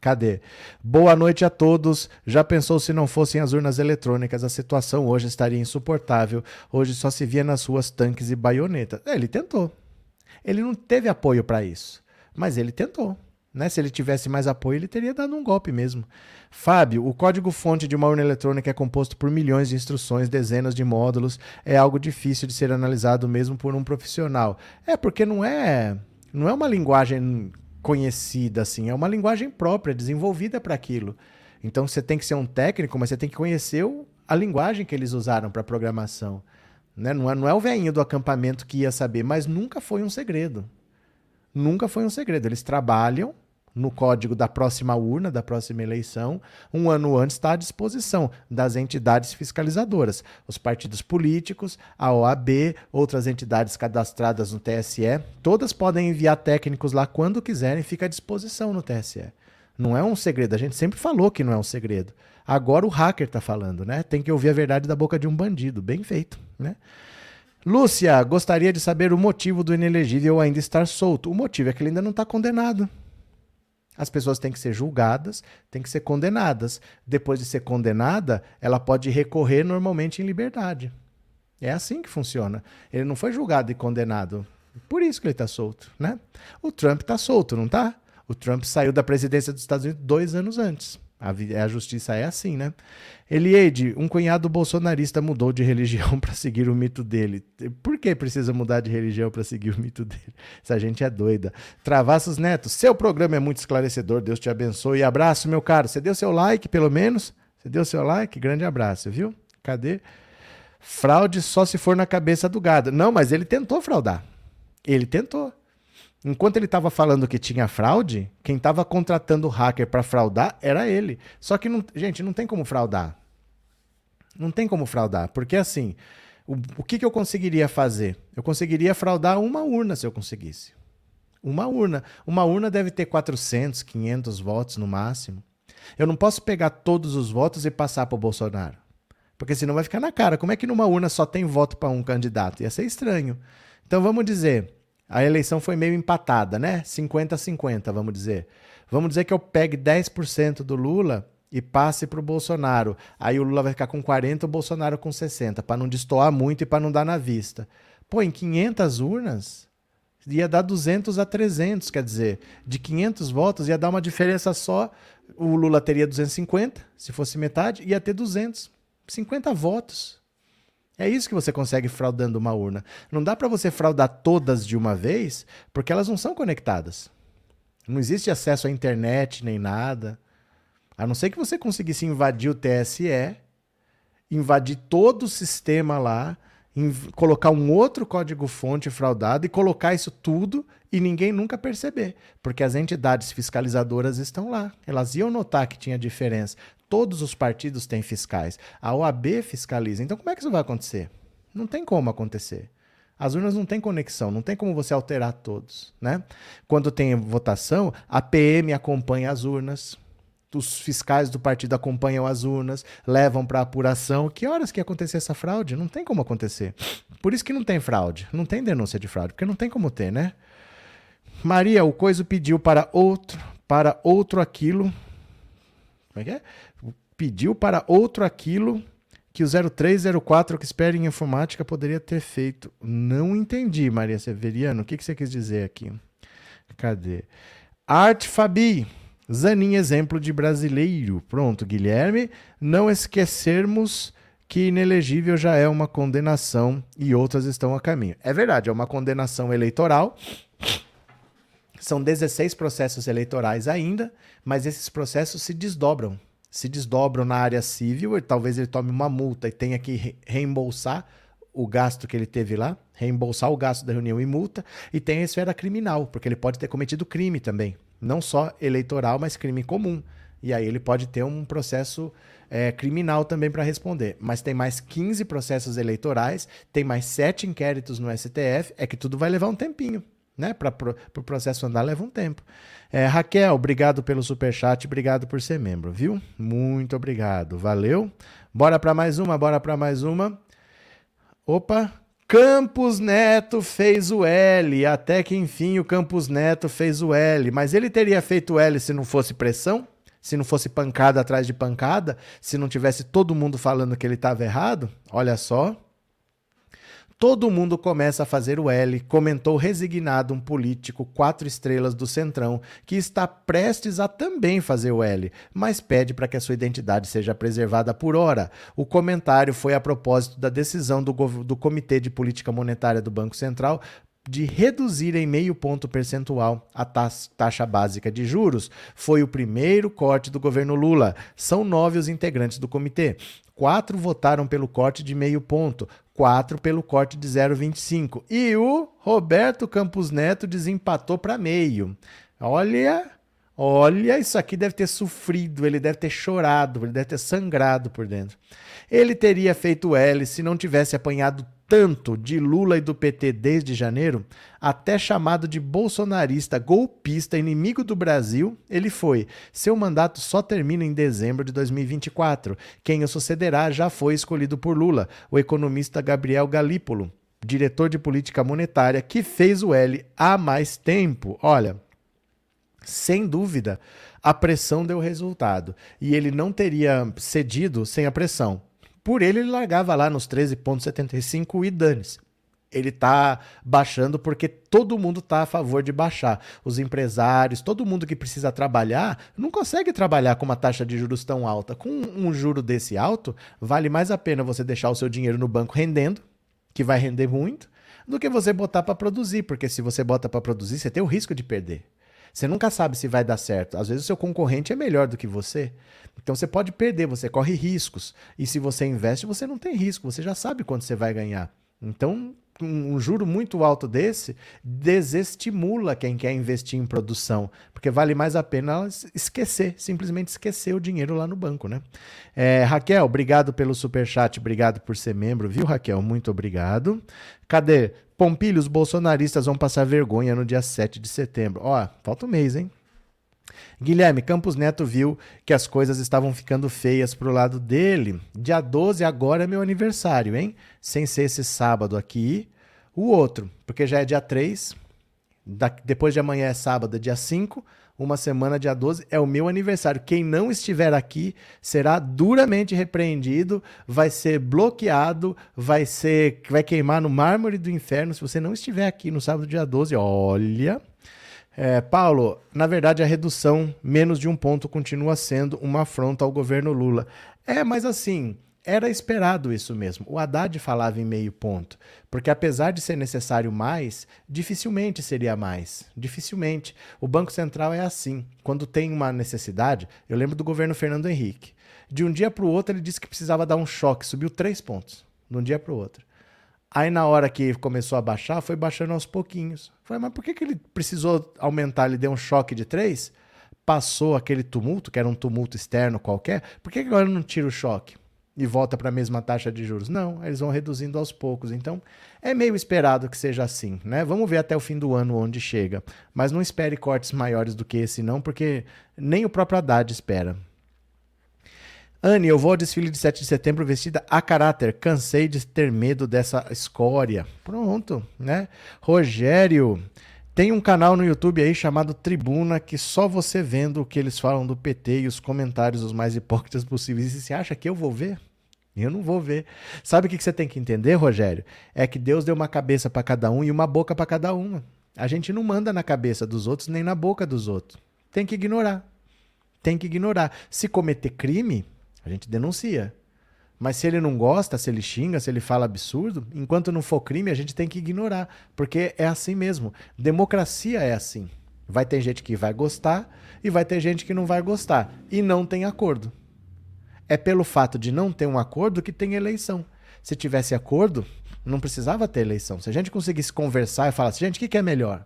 Cadê? Boa noite a todos. Já pensou se não fossem as urnas eletrônicas, a situação hoje estaria insuportável. Hoje só se via nas ruas tanques e baionetas. É, ele tentou. Ele não teve apoio para isso. Mas ele tentou. Né? Se ele tivesse mais apoio, ele teria dado um golpe mesmo. Fábio, o código-fonte de uma urna eletrônica é composto por milhões de instruções, dezenas de módulos. É algo difícil de ser analisado mesmo por um profissional. É porque não é, não é uma linguagem conhecida assim, é uma linguagem própria, desenvolvida para aquilo. Então você tem que ser um técnico, mas você tem que conhecer a linguagem que eles usaram para programação. Né? Não, é, não é o velhinho do acampamento que ia saber, mas nunca foi um segredo nunca foi um segredo. Eles trabalham no código da próxima urna, da próxima eleição, um ano antes está à disposição das entidades fiscalizadoras, os partidos políticos, a OAB, outras entidades cadastradas no TSE, todas podem enviar técnicos lá quando quiserem, fica à disposição no TSE. Não é um segredo, a gente sempre falou que não é um segredo. Agora o hacker está falando, né? Tem que ouvir a verdade da boca de um bandido, bem feito, né? Lúcia, gostaria de saber o motivo do inelegível ainda estar solto. O motivo é que ele ainda não está condenado. As pessoas têm que ser julgadas, têm que ser condenadas. Depois de ser condenada, ela pode recorrer normalmente em liberdade. É assim que funciona. Ele não foi julgado e condenado. Por isso que ele está solto, né? O Trump está solto, não está? O Trump saiu da presidência dos Estados Unidos dois anos antes. A, a justiça é assim, né? Elieide, um cunhado bolsonarista mudou de (laughs) religião para seguir o mito dele. Por que precisa mudar de religião para seguir o mito dele? Essa gente é doida. Travassos Neto, seu programa é muito esclarecedor. Deus te abençoe. Abraço, meu caro. Você deu seu like, pelo menos? Você deu seu like? Grande abraço, viu? Cadê? Fraude só se for na cabeça do gado. Não, mas ele tentou fraudar. Ele tentou. Enquanto ele estava falando que tinha fraude, quem estava contratando o hacker para fraudar era ele. Só que, não, gente, não tem como fraudar. Não tem como fraudar. Porque assim, o, o que, que eu conseguiria fazer? Eu conseguiria fraudar uma urna se eu conseguisse. Uma urna. Uma urna deve ter 400, 500 votos no máximo. Eu não posso pegar todos os votos e passar para o Bolsonaro. Porque senão vai ficar na cara. Como é que numa urna só tem voto para um candidato? Ia ser estranho. Então vamos dizer, a eleição foi meio empatada, né? 50 a 50, vamos dizer. Vamos dizer que eu pegue 10% do Lula e passe para o Bolsonaro. Aí o Lula vai ficar com 40, o Bolsonaro com 60, para não destoar muito e para não dar na vista. Pô, em 500 urnas ia dar 200 a 300, quer dizer, de 500 votos ia dar uma diferença só. O Lula teria 250, se fosse metade, ia ter 200. 50 votos. É isso que você consegue fraudando uma urna. Não dá para você fraudar todas de uma vez, porque elas não são conectadas. Não existe acesso à internet nem nada. A não ser que você conseguisse invadir o TSE, invadir todo o sistema lá, colocar um outro código-fonte fraudado e colocar isso tudo e ninguém nunca perceber, porque as entidades fiscalizadoras estão lá. Elas iam notar que tinha diferença. Todos os partidos têm fiscais. A OAB fiscaliza. Então, como é que isso vai acontecer? Não tem como acontecer. As urnas não têm conexão, não tem como você alterar todos, né? Quando tem votação, a PM acompanha as urnas, os fiscais do partido acompanham as urnas, levam para apuração. Que horas que acontecer essa fraude? Não tem como acontecer. Por isso que não tem fraude, não tem denúncia de fraude, porque não tem como ter, né? Maria, o coiso pediu para outro, para outro aquilo. Como é que é? Pediu para outro aquilo que o 0304 que espera em informática poderia ter feito. Não entendi, Maria Severiano. O que, que você quis dizer aqui? Cadê? Arte Fabi. Zanin, exemplo de brasileiro. Pronto, Guilherme. Não esquecermos que inelegível já é uma condenação e outras estão a caminho. É verdade, é uma condenação eleitoral. São 16 processos eleitorais ainda, mas esses processos se desdobram. Se desdobram na área civil, talvez ele tome uma multa e tenha que reembolsar o gasto que ele teve lá, reembolsar o gasto da reunião e multa, e tem a esfera criminal, porque ele pode ter cometido crime também. Não só eleitoral, mas crime comum. E aí ele pode ter um processo é, criminal também para responder. Mas tem mais 15 processos eleitorais, tem mais sete inquéritos no STF, é que tudo vai levar um tempinho. Né? Para o pro processo andar leva um tempo. É, Raquel, obrigado pelo superchat, obrigado por ser membro, viu? Muito obrigado, valeu. Bora para mais uma, bora para mais uma. Opa, Campos Neto fez o L, até que enfim o Campos Neto fez o L. Mas ele teria feito o L se não fosse pressão? Se não fosse pancada atrás de pancada? Se não tivesse todo mundo falando que ele estava errado? Olha só. Todo mundo começa a fazer o L, comentou resignado um político quatro estrelas do Centrão, que está prestes a também fazer o L, mas pede para que a sua identidade seja preservada por hora. O comentário foi a propósito da decisão do, do Comitê de Política Monetária do Banco Central de reduzir em meio ponto percentual a taxa básica de juros. Foi o primeiro corte do governo Lula. São nove os integrantes do comitê. Quatro votaram pelo corte de meio ponto, 4 pelo corte de 0,25. E o Roberto Campos Neto desempatou para meio. Olha, olha, isso aqui deve ter sofrido, ele deve ter chorado, ele deve ter sangrado por dentro. Ele teria feito L se não tivesse apanhado tanto de Lula e do PT desde janeiro, até chamado de bolsonarista, golpista, inimigo do Brasil, ele foi. Seu mandato só termina em dezembro de 2024. Quem o sucederá já foi escolhido por Lula, o economista Gabriel Galípolo, diretor de política monetária, que fez o L há mais tempo. Olha, sem dúvida, a pressão deu resultado e ele não teria cedido sem a pressão. Por ele, ele largava lá nos 13,75 e dane-se. ele está baixando porque todo mundo está a favor de baixar. Os empresários, todo mundo que precisa trabalhar, não consegue trabalhar com uma taxa de juros tão alta. Com um juro desse alto, vale mais a pena você deixar o seu dinheiro no banco rendendo, que vai render muito, do que você botar para produzir, porque se você bota para produzir, você tem o risco de perder. Você nunca sabe se vai dar certo. Às vezes o seu concorrente é melhor do que você. Então você pode perder, você corre riscos. E se você investe, você não tem risco, você já sabe quanto você vai ganhar. Então um, juro muito alto desse desestimula quem quer investir em produção, porque vale mais a pena esquecer, simplesmente esquecer o dinheiro lá no banco, né? É, Raquel, obrigado pelo super chat, obrigado por ser membro, viu, Raquel? Muito obrigado. Cadê? Pompilho, os bolsonaristas vão passar vergonha no dia 7 de setembro. Ó, falta um mês, hein? Guilherme, Campos Neto viu que as coisas estavam ficando feias pro lado dele. Dia 12 agora é meu aniversário, hein? Sem ser esse sábado aqui. O outro, porque já é dia 3. Da, depois de amanhã é sábado, dia 5. Uma semana, dia 12, é o meu aniversário. Quem não estiver aqui será duramente repreendido, vai ser bloqueado, vai ser vai queimar no mármore do inferno se você não estiver aqui no sábado, dia 12. Olha, é, Paulo, na verdade a redução menos de um ponto continua sendo uma afronta ao governo Lula. É, mas assim, era esperado isso mesmo. O Haddad falava em meio ponto, porque apesar de ser necessário mais, dificilmente seria mais. Dificilmente. O Banco Central é assim. Quando tem uma necessidade, eu lembro do governo Fernando Henrique. De um dia para o outro, ele disse que precisava dar um choque, subiu três pontos, de um dia para o outro. Aí na hora que começou a baixar, foi baixando aos pouquinhos. Falei, mas por que, que ele precisou aumentar? Ele deu um choque de três? Passou aquele tumulto, que era um tumulto externo qualquer. Por que, que agora não tira o choque? E volta para a mesma taxa de juros? Não, eles vão reduzindo aos poucos. Então, é meio esperado que seja assim, né? Vamos ver até o fim do ano onde chega. Mas não espere cortes maiores do que esse, não, porque nem o próprio Haddad espera. Anne, eu vou ao desfile de 7 de setembro vestida a caráter. Cansei de ter medo dessa escória. Pronto, né? Rogério, tem um canal no YouTube aí chamado Tribuna que só você vendo o que eles falam do PT e os comentários os mais hipócritas possíveis. E você acha que eu vou ver? Eu não vou ver. Sabe o que você tem que entender, Rogério? É que Deus deu uma cabeça para cada um e uma boca para cada uma. A gente não manda na cabeça dos outros nem na boca dos outros. Tem que ignorar. Tem que ignorar. Se cometer crime, a gente denuncia. Mas se ele não gosta, se ele xinga, se ele fala absurdo, enquanto não for crime, a gente tem que ignorar. Porque é assim mesmo. Democracia é assim. Vai ter gente que vai gostar e vai ter gente que não vai gostar. E não tem acordo. É pelo fato de não ter um acordo que tem eleição. Se tivesse acordo, não precisava ter eleição. Se a gente conseguisse conversar e falar assim, gente, o que, é melhor?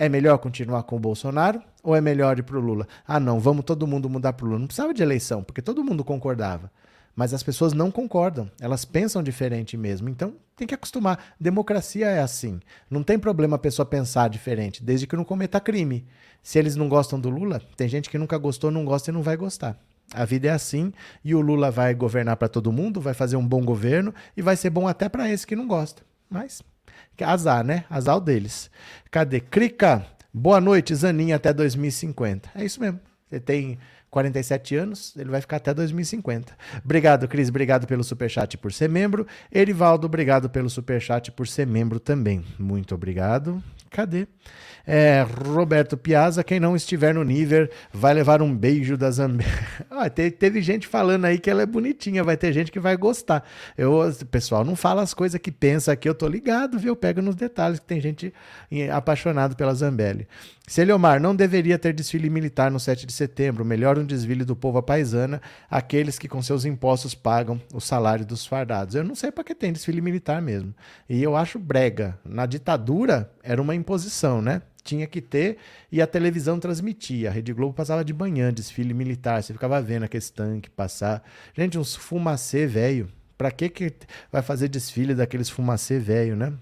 É melhor continuar com o Bolsonaro ou é melhor ir para o Lula? Ah, não, vamos todo mundo mudar para o Lula. Não precisava de eleição, porque todo mundo concordava. Mas as pessoas não concordam, elas pensam diferente mesmo. Então tem que acostumar. Democracia é assim. Não tem problema a pessoa pensar diferente, desde que não cometa crime. Se eles não gostam do Lula, tem gente que nunca gostou, não gosta e não vai gostar. A vida é assim e o Lula vai governar para todo mundo, vai fazer um bom governo e vai ser bom até para esse que não gosta. Mas Azar, né? Azar deles. Cadê? Crica. Boa noite, Zaninha, até 2050. É isso mesmo. Você tem 47 anos, ele vai ficar até 2050. Obrigado, Cris. Obrigado pelo superchat por ser membro. Erivaldo, obrigado pelo superchat por ser membro também. Muito obrigado. Cadê? É, Roberto Piazza, quem não estiver no nível vai levar um beijo da Zambélia. (laughs) ah, teve, teve, gente falando aí que ela é bonitinha, vai ter gente que vai gostar. Eu, pessoal, não fala as coisas que pensa aqui, eu tô ligado, viu? Eu pego nos detalhes que tem gente apaixonado pela Zambelli. Celiomar, não deveria ter desfile militar no 7 de setembro, melhor um desfile do povo paisana, aqueles que com seus impostos pagam o salário dos fardados. Eu não sei para que tem desfile militar mesmo. E eu acho brega. Na ditadura era uma imposição, né? tinha que ter e a televisão transmitia. A Rede Globo passava de manhã, desfile militar, você ficava vendo aqueles tanques passar. Gente, uns fumacê velho. Pra que, que vai fazer desfile daqueles fumacê velho, né?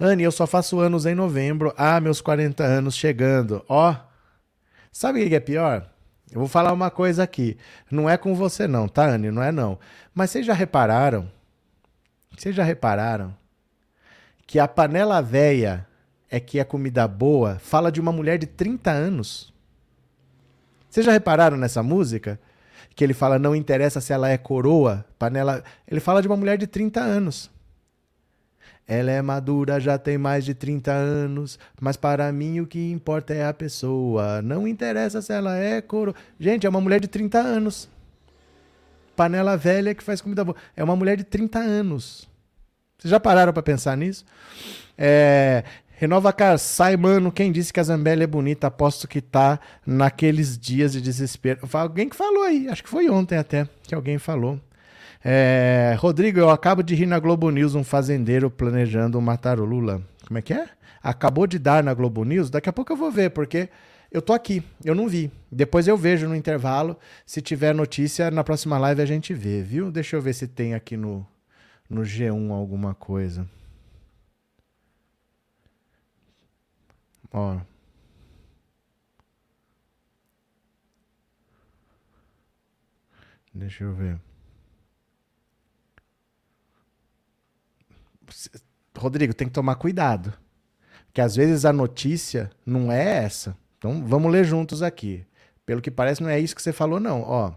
Anne, eu só faço anos em novembro. Ah, meus 40 anos chegando. Ó, sabe o que é pior? Eu vou falar uma coisa aqui. Não é com você não, tá, Anne? Não é não. Mas vocês já repararam? Vocês já repararam que a panela velha é que a comida boa fala de uma mulher de 30 anos. Vocês já repararam nessa música? Que ele fala, não interessa se ela é coroa, panela. Ele fala de uma mulher de 30 anos. Ela é madura, já tem mais de 30 anos, mas para mim o que importa é a pessoa. Não interessa se ela é coro. Gente, é uma mulher de 30 anos. Panela velha que faz comida boa. É uma mulher de 30 anos. Vocês já pararam para pensar nisso? É, Renova Car, sai, mano. Quem disse que a Zambelli é bonita? Aposto que tá naqueles dias de desespero. Alguém que falou aí, acho que foi ontem até que alguém falou. É, Rodrigo, eu acabo de rir na Globo News um fazendeiro planejando matar o Lula. Como é que é? Acabou de dar na Globo News? Daqui a pouco eu vou ver, porque eu tô aqui, eu não vi. Depois eu vejo no intervalo. Se tiver notícia, na próxima live a gente vê, viu? Deixa eu ver se tem aqui no, no G1 alguma coisa. Ó. Deixa eu ver. Rodrigo, tem que tomar cuidado. Que às vezes a notícia não é essa. Então vamos ler juntos aqui. Pelo que parece, não é isso que você falou, não. Ó.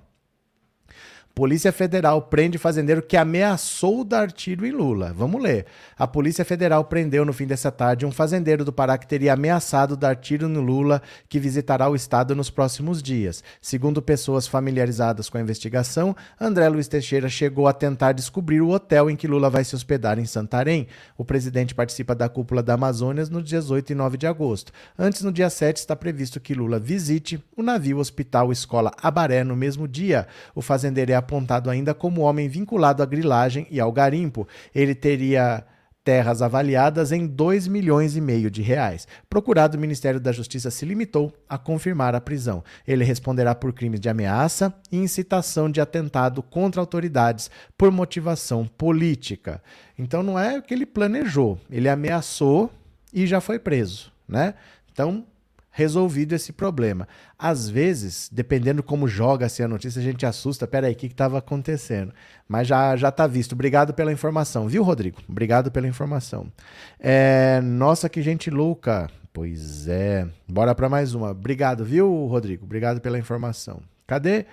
Polícia Federal prende fazendeiro que ameaçou dar tiro em Lula. Vamos ler. A Polícia Federal prendeu no fim dessa tarde um fazendeiro do Pará que teria ameaçado dar tiro no Lula, que visitará o estado nos próximos dias. Segundo pessoas familiarizadas com a investigação, André Luiz Teixeira chegou a tentar descobrir o hotel em que Lula vai se hospedar em Santarém. O presidente participa da cúpula da Amazônia no 18 e 9 de agosto. Antes, no dia 7, está previsto que Lula visite o navio Hospital Escola Abaré no mesmo dia. O fazendeiro é apontado ainda como homem vinculado à grilagem e ao garimpo. Ele teria terras avaliadas em 2 milhões e meio de reais. Procurado, o Ministério da Justiça se limitou a confirmar a prisão. Ele responderá por crimes de ameaça e incitação de atentado contra autoridades por motivação política. Então não é o que ele planejou, ele ameaçou e já foi preso, né? Então resolvido esse problema. Às vezes, dependendo como joga-se a notícia, a gente assusta. Peraí, o que estava acontecendo? Mas já já está visto. Obrigado pela informação, viu, Rodrigo? Obrigado pela informação. É, nossa, que gente louca. Pois é. Bora para mais uma. Obrigado, viu, Rodrigo? Obrigado pela informação. Cadê?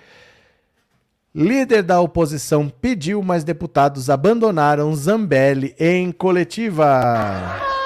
Líder da oposição pediu, mas deputados abandonaram Zambelli em coletiva.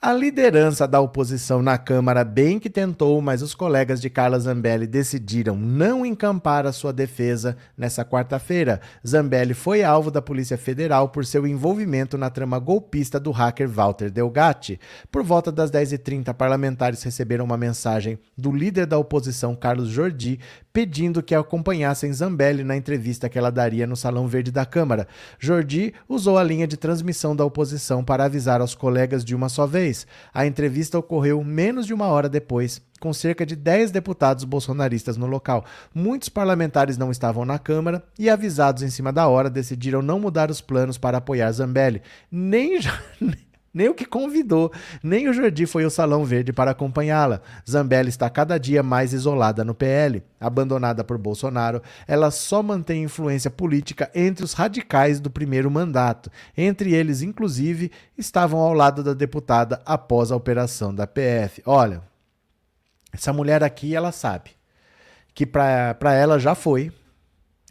A liderança da oposição na Câmara bem que tentou, mas os colegas de Carla Zambelli decidiram não encampar a sua defesa nessa quarta-feira. Zambelli foi alvo da Polícia Federal por seu envolvimento na trama golpista do hacker Walter Delgatti. Por volta das 10h30, parlamentares receberam uma mensagem do líder da oposição, Carlos Jordi, pedindo que acompanhassem Zambelli na entrevista que ela daria no Salão Verde da Câmara. Jordi usou a linha de transmissão da oposição para avisar aos colegas de uma só vez. A entrevista ocorreu menos de uma hora depois, com cerca de 10 deputados bolsonaristas no local. Muitos parlamentares não estavam na Câmara e, avisados em cima da hora, decidiram não mudar os planos para apoiar Zambelli. Nem. (laughs) Nem o que convidou, nem o Jordi foi ao Salão Verde para acompanhá-la. Zambelli está cada dia mais isolada no PL. Abandonada por Bolsonaro, ela só mantém influência política entre os radicais do primeiro mandato. Entre eles, inclusive, estavam ao lado da deputada após a operação da PF. Olha, essa mulher aqui, ela sabe que para ela já foi,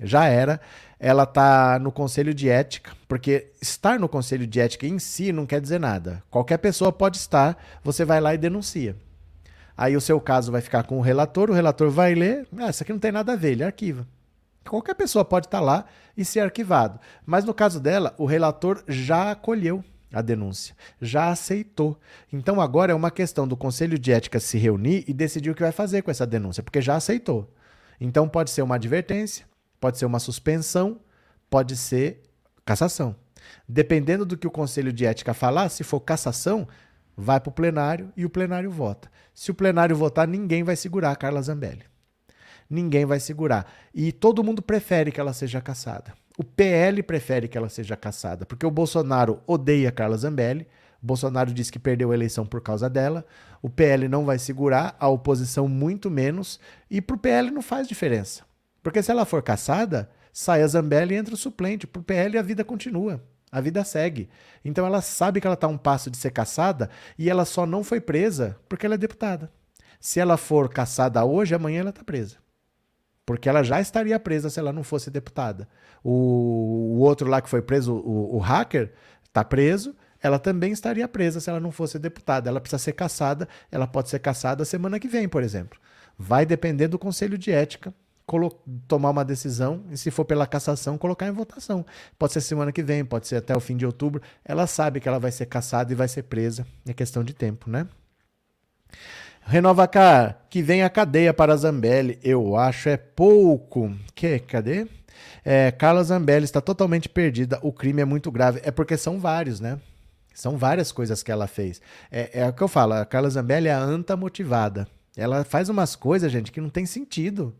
já era ela está no conselho de ética, porque estar no conselho de ética em si não quer dizer nada. Qualquer pessoa pode estar, você vai lá e denuncia. Aí o seu caso vai ficar com o relator, o relator vai ler, ah, isso aqui não tem nada a ver, ele arquiva. Qualquer pessoa pode estar lá e ser arquivado. Mas no caso dela, o relator já acolheu a denúncia, já aceitou. Então agora é uma questão do Conselho de Ética se reunir e decidir o que vai fazer com essa denúncia, porque já aceitou. Então pode ser uma advertência, Pode ser uma suspensão, pode ser cassação. Dependendo do que o Conselho de Ética falar, se for cassação, vai para o plenário e o plenário vota. Se o plenário votar, ninguém vai segurar a Carla Zambelli. Ninguém vai segurar. E todo mundo prefere que ela seja cassada. O PL prefere que ela seja cassada, porque o Bolsonaro odeia Carla Zambelli. Bolsonaro disse que perdeu a eleição por causa dela. O PL não vai segurar, a oposição muito menos. E para o PL não faz diferença. Porque se ela for caçada, sai a Zambelli e entra o suplente. Para o PL a vida continua. A vida segue. Então ela sabe que ela está a um passo de ser caçada e ela só não foi presa porque ela é deputada. Se ela for caçada hoje, amanhã ela está presa. porque ela já estaria presa se ela não fosse deputada. O, o outro lá que foi preso, o, o hacker, está preso. Ela também estaria presa se ela não fosse deputada. Ela precisa ser caçada. Ela pode ser caçada semana que vem, por exemplo. Vai depender do Conselho de Ética tomar uma decisão e, se for pela cassação, colocar em votação. Pode ser semana que vem, pode ser até o fim de outubro. Ela sabe que ela vai ser caçada e vai ser presa. É questão de tempo, né? Renovacar, que vem a cadeia para Zambelli, eu acho é pouco. Que? Cadê? É, Carla Zambelli está totalmente perdida, o crime é muito grave. É porque são vários, né? São várias coisas que ela fez. É, é o que eu falo, a Carla Zambelli é a anta motivada. Ela faz umas coisas, gente, que não tem sentido.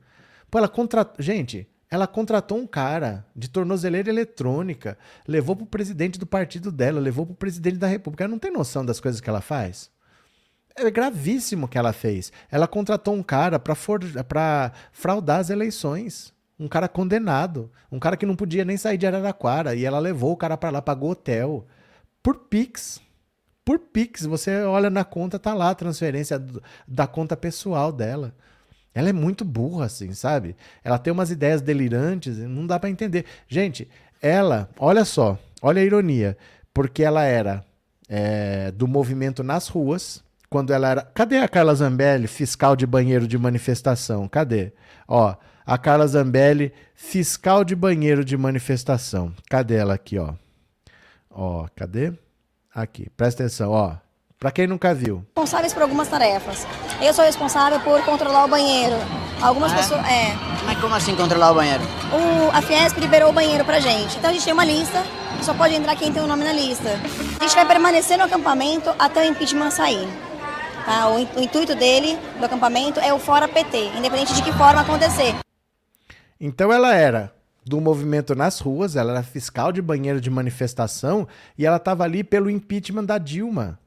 Pô, ela contratou. Gente, ela contratou um cara de tornozeleira eletrônica, levou pro presidente do partido dela, levou pro presidente da república. Ela não tem noção das coisas que ela faz. É gravíssimo o que ela fez. Ela contratou um cara para for... fraudar as eleições. Um cara condenado. Um cara que não podia nem sair de Araraquara. E ela levou o cara para lá, pagou hotel. Por Pix. Por Pix. Você olha na conta, tá lá a transferência da conta pessoal dela. Ela é muito burra, assim, sabe? Ela tem umas ideias delirantes, não dá para entender. Gente, ela, olha só, olha a ironia, porque ela era é, do movimento nas ruas, quando ela era. Cadê a Carla Zambelli, fiscal de banheiro de manifestação? Cadê? Ó, a Carla Zambelli, fiscal de banheiro de manifestação. Cadê ela aqui, ó? Ó, cadê? Aqui, presta atenção, ó. Para quem nunca viu. Responsáveis por algumas tarefas. Eu sou responsável por controlar o banheiro. Algumas é? pessoas. É. Mas como assim controlar o banheiro? O, a Fiesp liberou o banheiro pra gente. Então a gente tem uma lista, só pode entrar quem tem o nome na lista. A gente vai permanecer no acampamento até o impeachment sair. Tá? O, o intuito dele, do acampamento, é o fora PT, independente de que forma acontecer. Então ela era do movimento nas ruas, ela era fiscal de banheiro de manifestação e ela estava ali pelo impeachment da Dilma.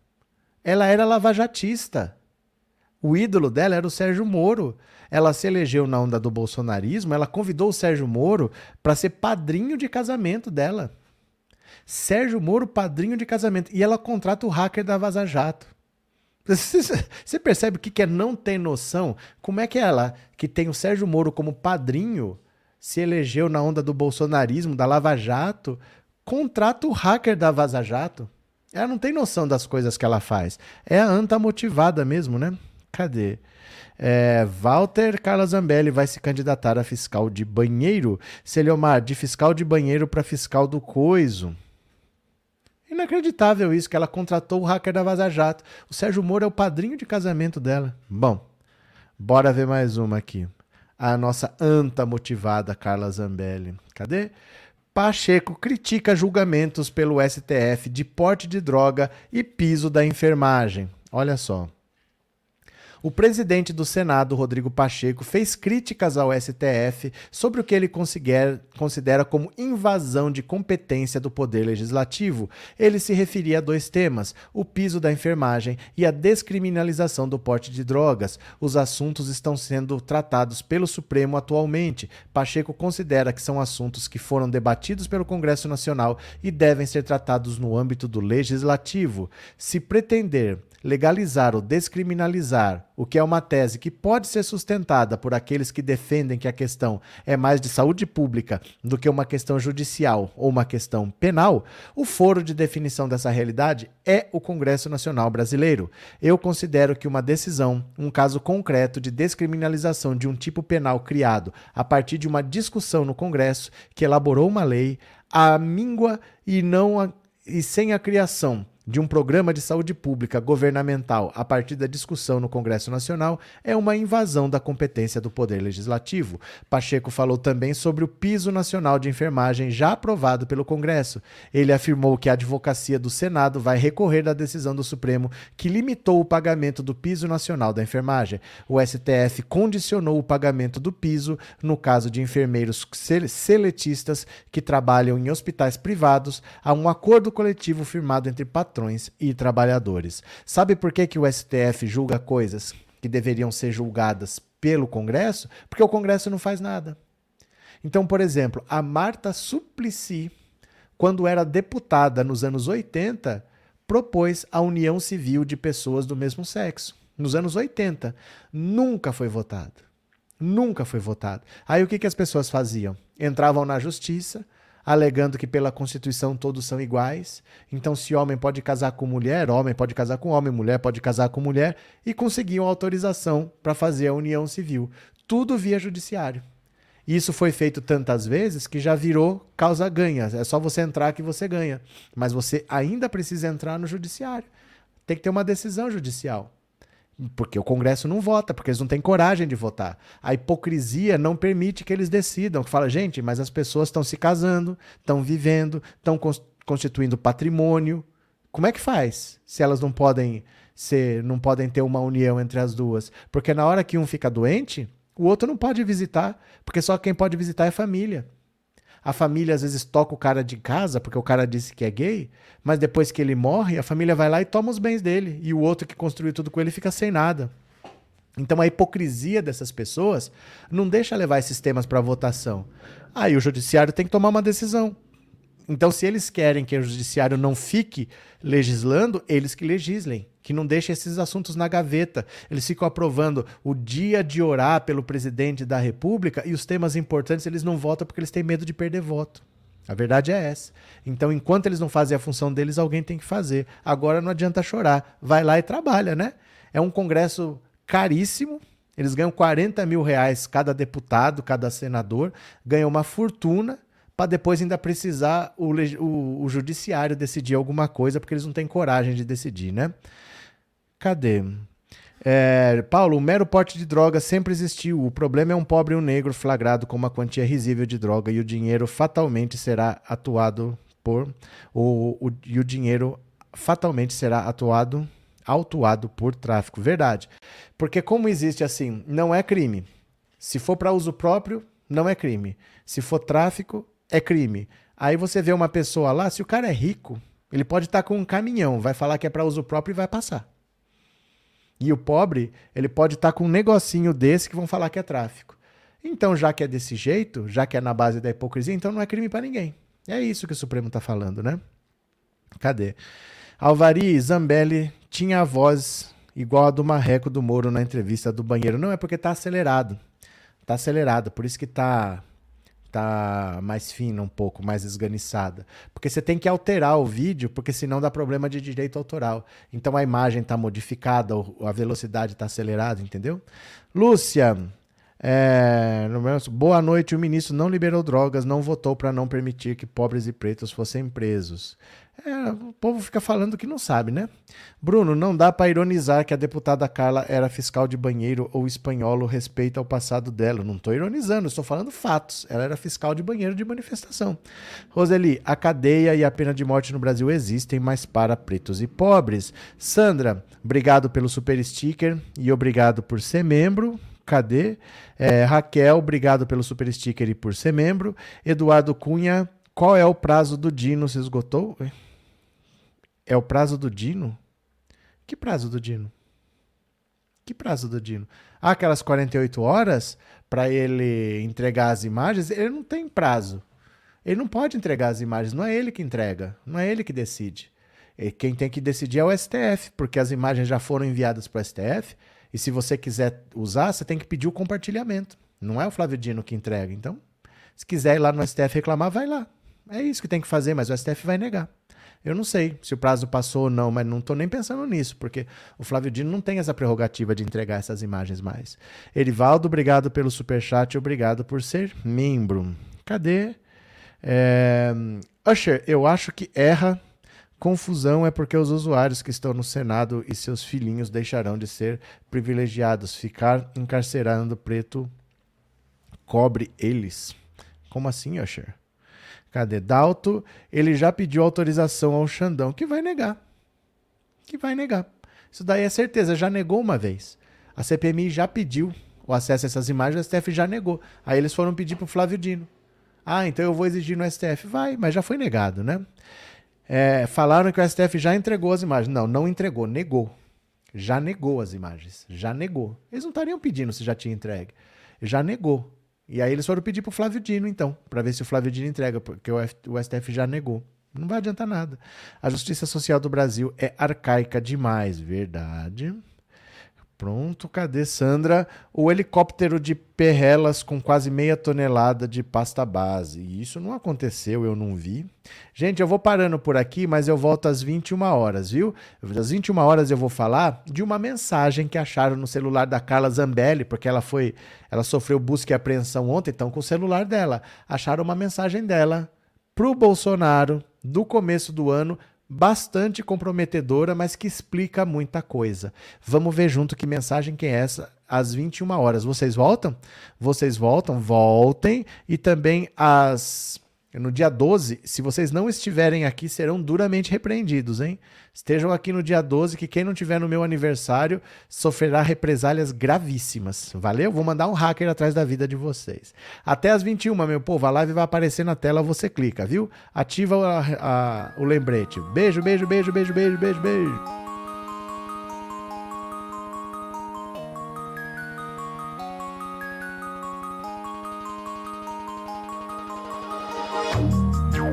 Ela era lavajatista. O ídolo dela era o Sérgio Moro. Ela se elegeu na onda do bolsonarismo, ela convidou o Sérgio Moro para ser padrinho de casamento dela. Sérgio Moro, padrinho de casamento. E ela contrata o hacker da Vaza Jato. (laughs) Você percebe o que é não ter noção? Como é que ela, que tem o Sérgio Moro como padrinho, se elegeu na onda do bolsonarismo, da Lava Jato, contrata o hacker da Vaza Jato? Ela não tem noção das coisas que ela faz. É a anta motivada mesmo, né? Cadê? É, Walter Carla Zambelli vai se candidatar a fiscal de banheiro. Celiomar, de fiscal de banheiro para fiscal do coiso. Inacreditável isso, que ela contratou o hacker da Vaza Jato. O Sérgio Moro é o padrinho de casamento dela. Bom, bora ver mais uma aqui. A nossa anta motivada Carla Zambelli. Cadê? Pacheco critica julgamentos pelo STF de porte de droga e piso da enfermagem. Olha só. O presidente do Senado, Rodrigo Pacheco, fez críticas ao STF sobre o que ele considera como invasão de competência do Poder Legislativo. Ele se referia a dois temas: o piso da enfermagem e a descriminalização do porte de drogas. Os assuntos estão sendo tratados pelo Supremo atualmente. Pacheco considera que são assuntos que foram debatidos pelo Congresso Nacional e devem ser tratados no âmbito do Legislativo. Se pretender legalizar ou descriminalizar, o que é uma tese que pode ser sustentada por aqueles que defendem que a questão é mais de saúde pública do que uma questão judicial ou uma questão penal, o foro de definição dessa realidade é o Congresso Nacional Brasileiro. Eu considero que uma decisão, um caso concreto de descriminalização de um tipo penal criado a partir de uma discussão no Congresso que elaborou uma lei, a míngua e não a, e sem a criação de um programa de saúde pública governamental a partir da discussão no Congresso Nacional é uma invasão da competência do Poder Legislativo. Pacheco falou também sobre o piso nacional de enfermagem já aprovado pelo Congresso. Ele afirmou que a advocacia do Senado vai recorrer da decisão do Supremo que limitou o pagamento do piso nacional da enfermagem. O STF condicionou o pagamento do piso no caso de enfermeiros seletistas que trabalham em hospitais privados a um acordo coletivo firmado entre patrões patrões e trabalhadores. Sabe por que, que o STF julga coisas que deveriam ser julgadas pelo Congresso? Porque o Congresso não faz nada. Então, por exemplo, a Marta Suplicy, quando era deputada nos anos 80, propôs a união civil de pessoas do mesmo sexo. Nos anos 80. Nunca foi votado. Nunca foi votado. Aí o que, que as pessoas faziam? Entravam na justiça, alegando que pela Constituição todos são iguais. Então, se homem pode casar com mulher, homem pode casar com homem, mulher pode casar com mulher, e conseguiam autorização para fazer a união civil. Tudo via judiciário. Isso foi feito tantas vezes que já virou causa ganha. É só você entrar que você ganha. Mas você ainda precisa entrar no judiciário. Tem que ter uma decisão judicial. Porque o Congresso não vota, porque eles não têm coragem de votar. A hipocrisia não permite que eles decidam. Fala, gente, mas as pessoas estão se casando, estão vivendo, estão constituindo patrimônio. Como é que faz se elas não podem ser, não podem ter uma união entre as duas? Porque na hora que um fica doente, o outro não pode visitar, porque só quem pode visitar é família. A família às vezes toca o cara de casa porque o cara disse que é gay, mas depois que ele morre, a família vai lá e toma os bens dele. E o outro que construiu tudo com ele fica sem nada. Então a hipocrisia dessas pessoas não deixa levar esses temas para votação. Aí o judiciário tem que tomar uma decisão. Então, se eles querem que o judiciário não fique legislando, eles que legislem, que não deixem esses assuntos na gaveta. Eles ficam aprovando o dia de orar pelo presidente da República e os temas importantes eles não votam porque eles têm medo de perder voto. A verdade é essa. Então, enquanto eles não fazem a função deles, alguém tem que fazer. Agora não adianta chorar. Vai lá e trabalha, né? É um congresso caríssimo. Eles ganham 40 mil reais cada deputado, cada senador, ganham uma fortuna para depois ainda precisar o, o, o, judiciário decidir alguma coisa, porque eles não têm coragem de decidir, né? Cadê? É, Paulo, o mero porte de droga sempre existiu. O problema é um pobre e um negro flagrado com uma quantia risível de droga e o dinheiro fatalmente será atuado por. O, o, e o dinheiro fatalmente será atuado, autuado por tráfico. Verdade. Porque, como existe assim, não é crime. Se for para uso próprio, não é crime. Se for tráfico, é crime. Aí você vê uma pessoa lá, se o cara é rico, ele pode estar tá com um caminhão, vai falar que é para uso próprio e vai passar. E o pobre, ele pode estar tá com um negocinho desse que vão falar que é tráfico. Então, já que é desse jeito, já que é na base da hipocrisia, então não é crime para ninguém. É isso que o Supremo está falando, né? Cadê? Alvari Zambelli tinha a voz igual a do Marreco do Moro na entrevista do banheiro. Não, é porque está acelerado. Está acelerado, por isso que está tá mais fina um pouco, mais esganiçada. Porque você tem que alterar o vídeo, porque senão dá problema de direito autoral. Então a imagem está modificada, a velocidade está acelerada, entendeu? Lúcia, é, boa noite. O ministro não liberou drogas, não votou para não permitir que pobres e pretos fossem presos. É, o povo fica falando que não sabe, né? Bruno, não dá para ironizar que a deputada Carla era fiscal de banheiro ou espanholo respeito ao passado dela. Não estou ironizando, estou falando fatos. Ela era fiscal de banheiro de manifestação. Roseli, a cadeia e a pena de morte no Brasil existem, mas para pretos e pobres. Sandra, obrigado pelo super sticker e obrigado por ser membro. Cadê? É, Raquel, obrigado pelo super sticker e por ser membro. Eduardo Cunha, qual é o prazo do Dino? Se esgotou? É o prazo do Dino? Que prazo do Dino? Que prazo do Dino? Ah, aquelas 48 horas para ele entregar as imagens? Ele não tem prazo. Ele não pode entregar as imagens, não é ele que entrega, não é ele que decide. E quem tem que decidir é o STF, porque as imagens já foram enviadas para o STF, e se você quiser usar, você tem que pedir o compartilhamento. Não é o Flávio Dino que entrega. Então, se quiser ir lá no STF reclamar, vai lá. É isso que tem que fazer, mas o STF vai negar. Eu não sei se o prazo passou ou não, mas não estou nem pensando nisso, porque o Flávio Dino não tem essa prerrogativa de entregar essas imagens mais. Erivaldo, obrigado pelo superchat, obrigado por ser membro. Cadê? É... Usher, eu acho que erra. Confusão é porque os usuários que estão no Senado e seus filhinhos deixarão de ser privilegiados. Ficar encarcerando preto cobre eles. Como assim, Usher? Cadê? Dalto, ele já pediu autorização ao Xandão, que vai negar. Que vai negar. Isso daí é certeza, já negou uma vez. A CPMI já pediu o acesso a essas imagens, o STF já negou. Aí eles foram pedir para o Flávio Dino. Ah, então eu vou exigir no STF. Vai, mas já foi negado, né? É, falaram que o STF já entregou as imagens. Não, não entregou, negou. Já negou as imagens. Já negou. Eles não estariam pedindo se já tinha entregue. Já negou. E aí eles foram pedir pro Flávio Dino, então, para ver se o Flávio Dino entrega, porque o, STF já negou. Não vai adiantar nada. A justiça social do Brasil é arcaica demais, verdade. Pronto, cadê Sandra? O helicóptero de Perrelas com quase meia tonelada de pasta base. Isso não aconteceu, eu não vi. Gente, eu vou parando por aqui, mas eu volto às 21 horas, viu? Às 21 horas eu vou falar de uma mensagem que acharam no celular da Carla Zambelli, porque ela foi, ela sofreu busca e apreensão ontem, então com o celular dela. Acharam uma mensagem dela pro Bolsonaro do começo do ano bastante comprometedora, mas que explica muita coisa. Vamos ver junto que mensagem que é essa às 21 horas. Vocês voltam? Vocês voltam? Voltem. E também às no dia 12, se vocês não estiverem aqui, serão duramente repreendidos, hein? Estejam aqui no dia 12, que quem não tiver no meu aniversário sofrerá represálias gravíssimas. Valeu? Vou mandar um hacker atrás da vida de vocês. Até às 21, meu povo. A live vai aparecer na tela, você clica, viu? Ativa a, a, o lembrete. Beijo, beijo, beijo, beijo, beijo, beijo, beijo.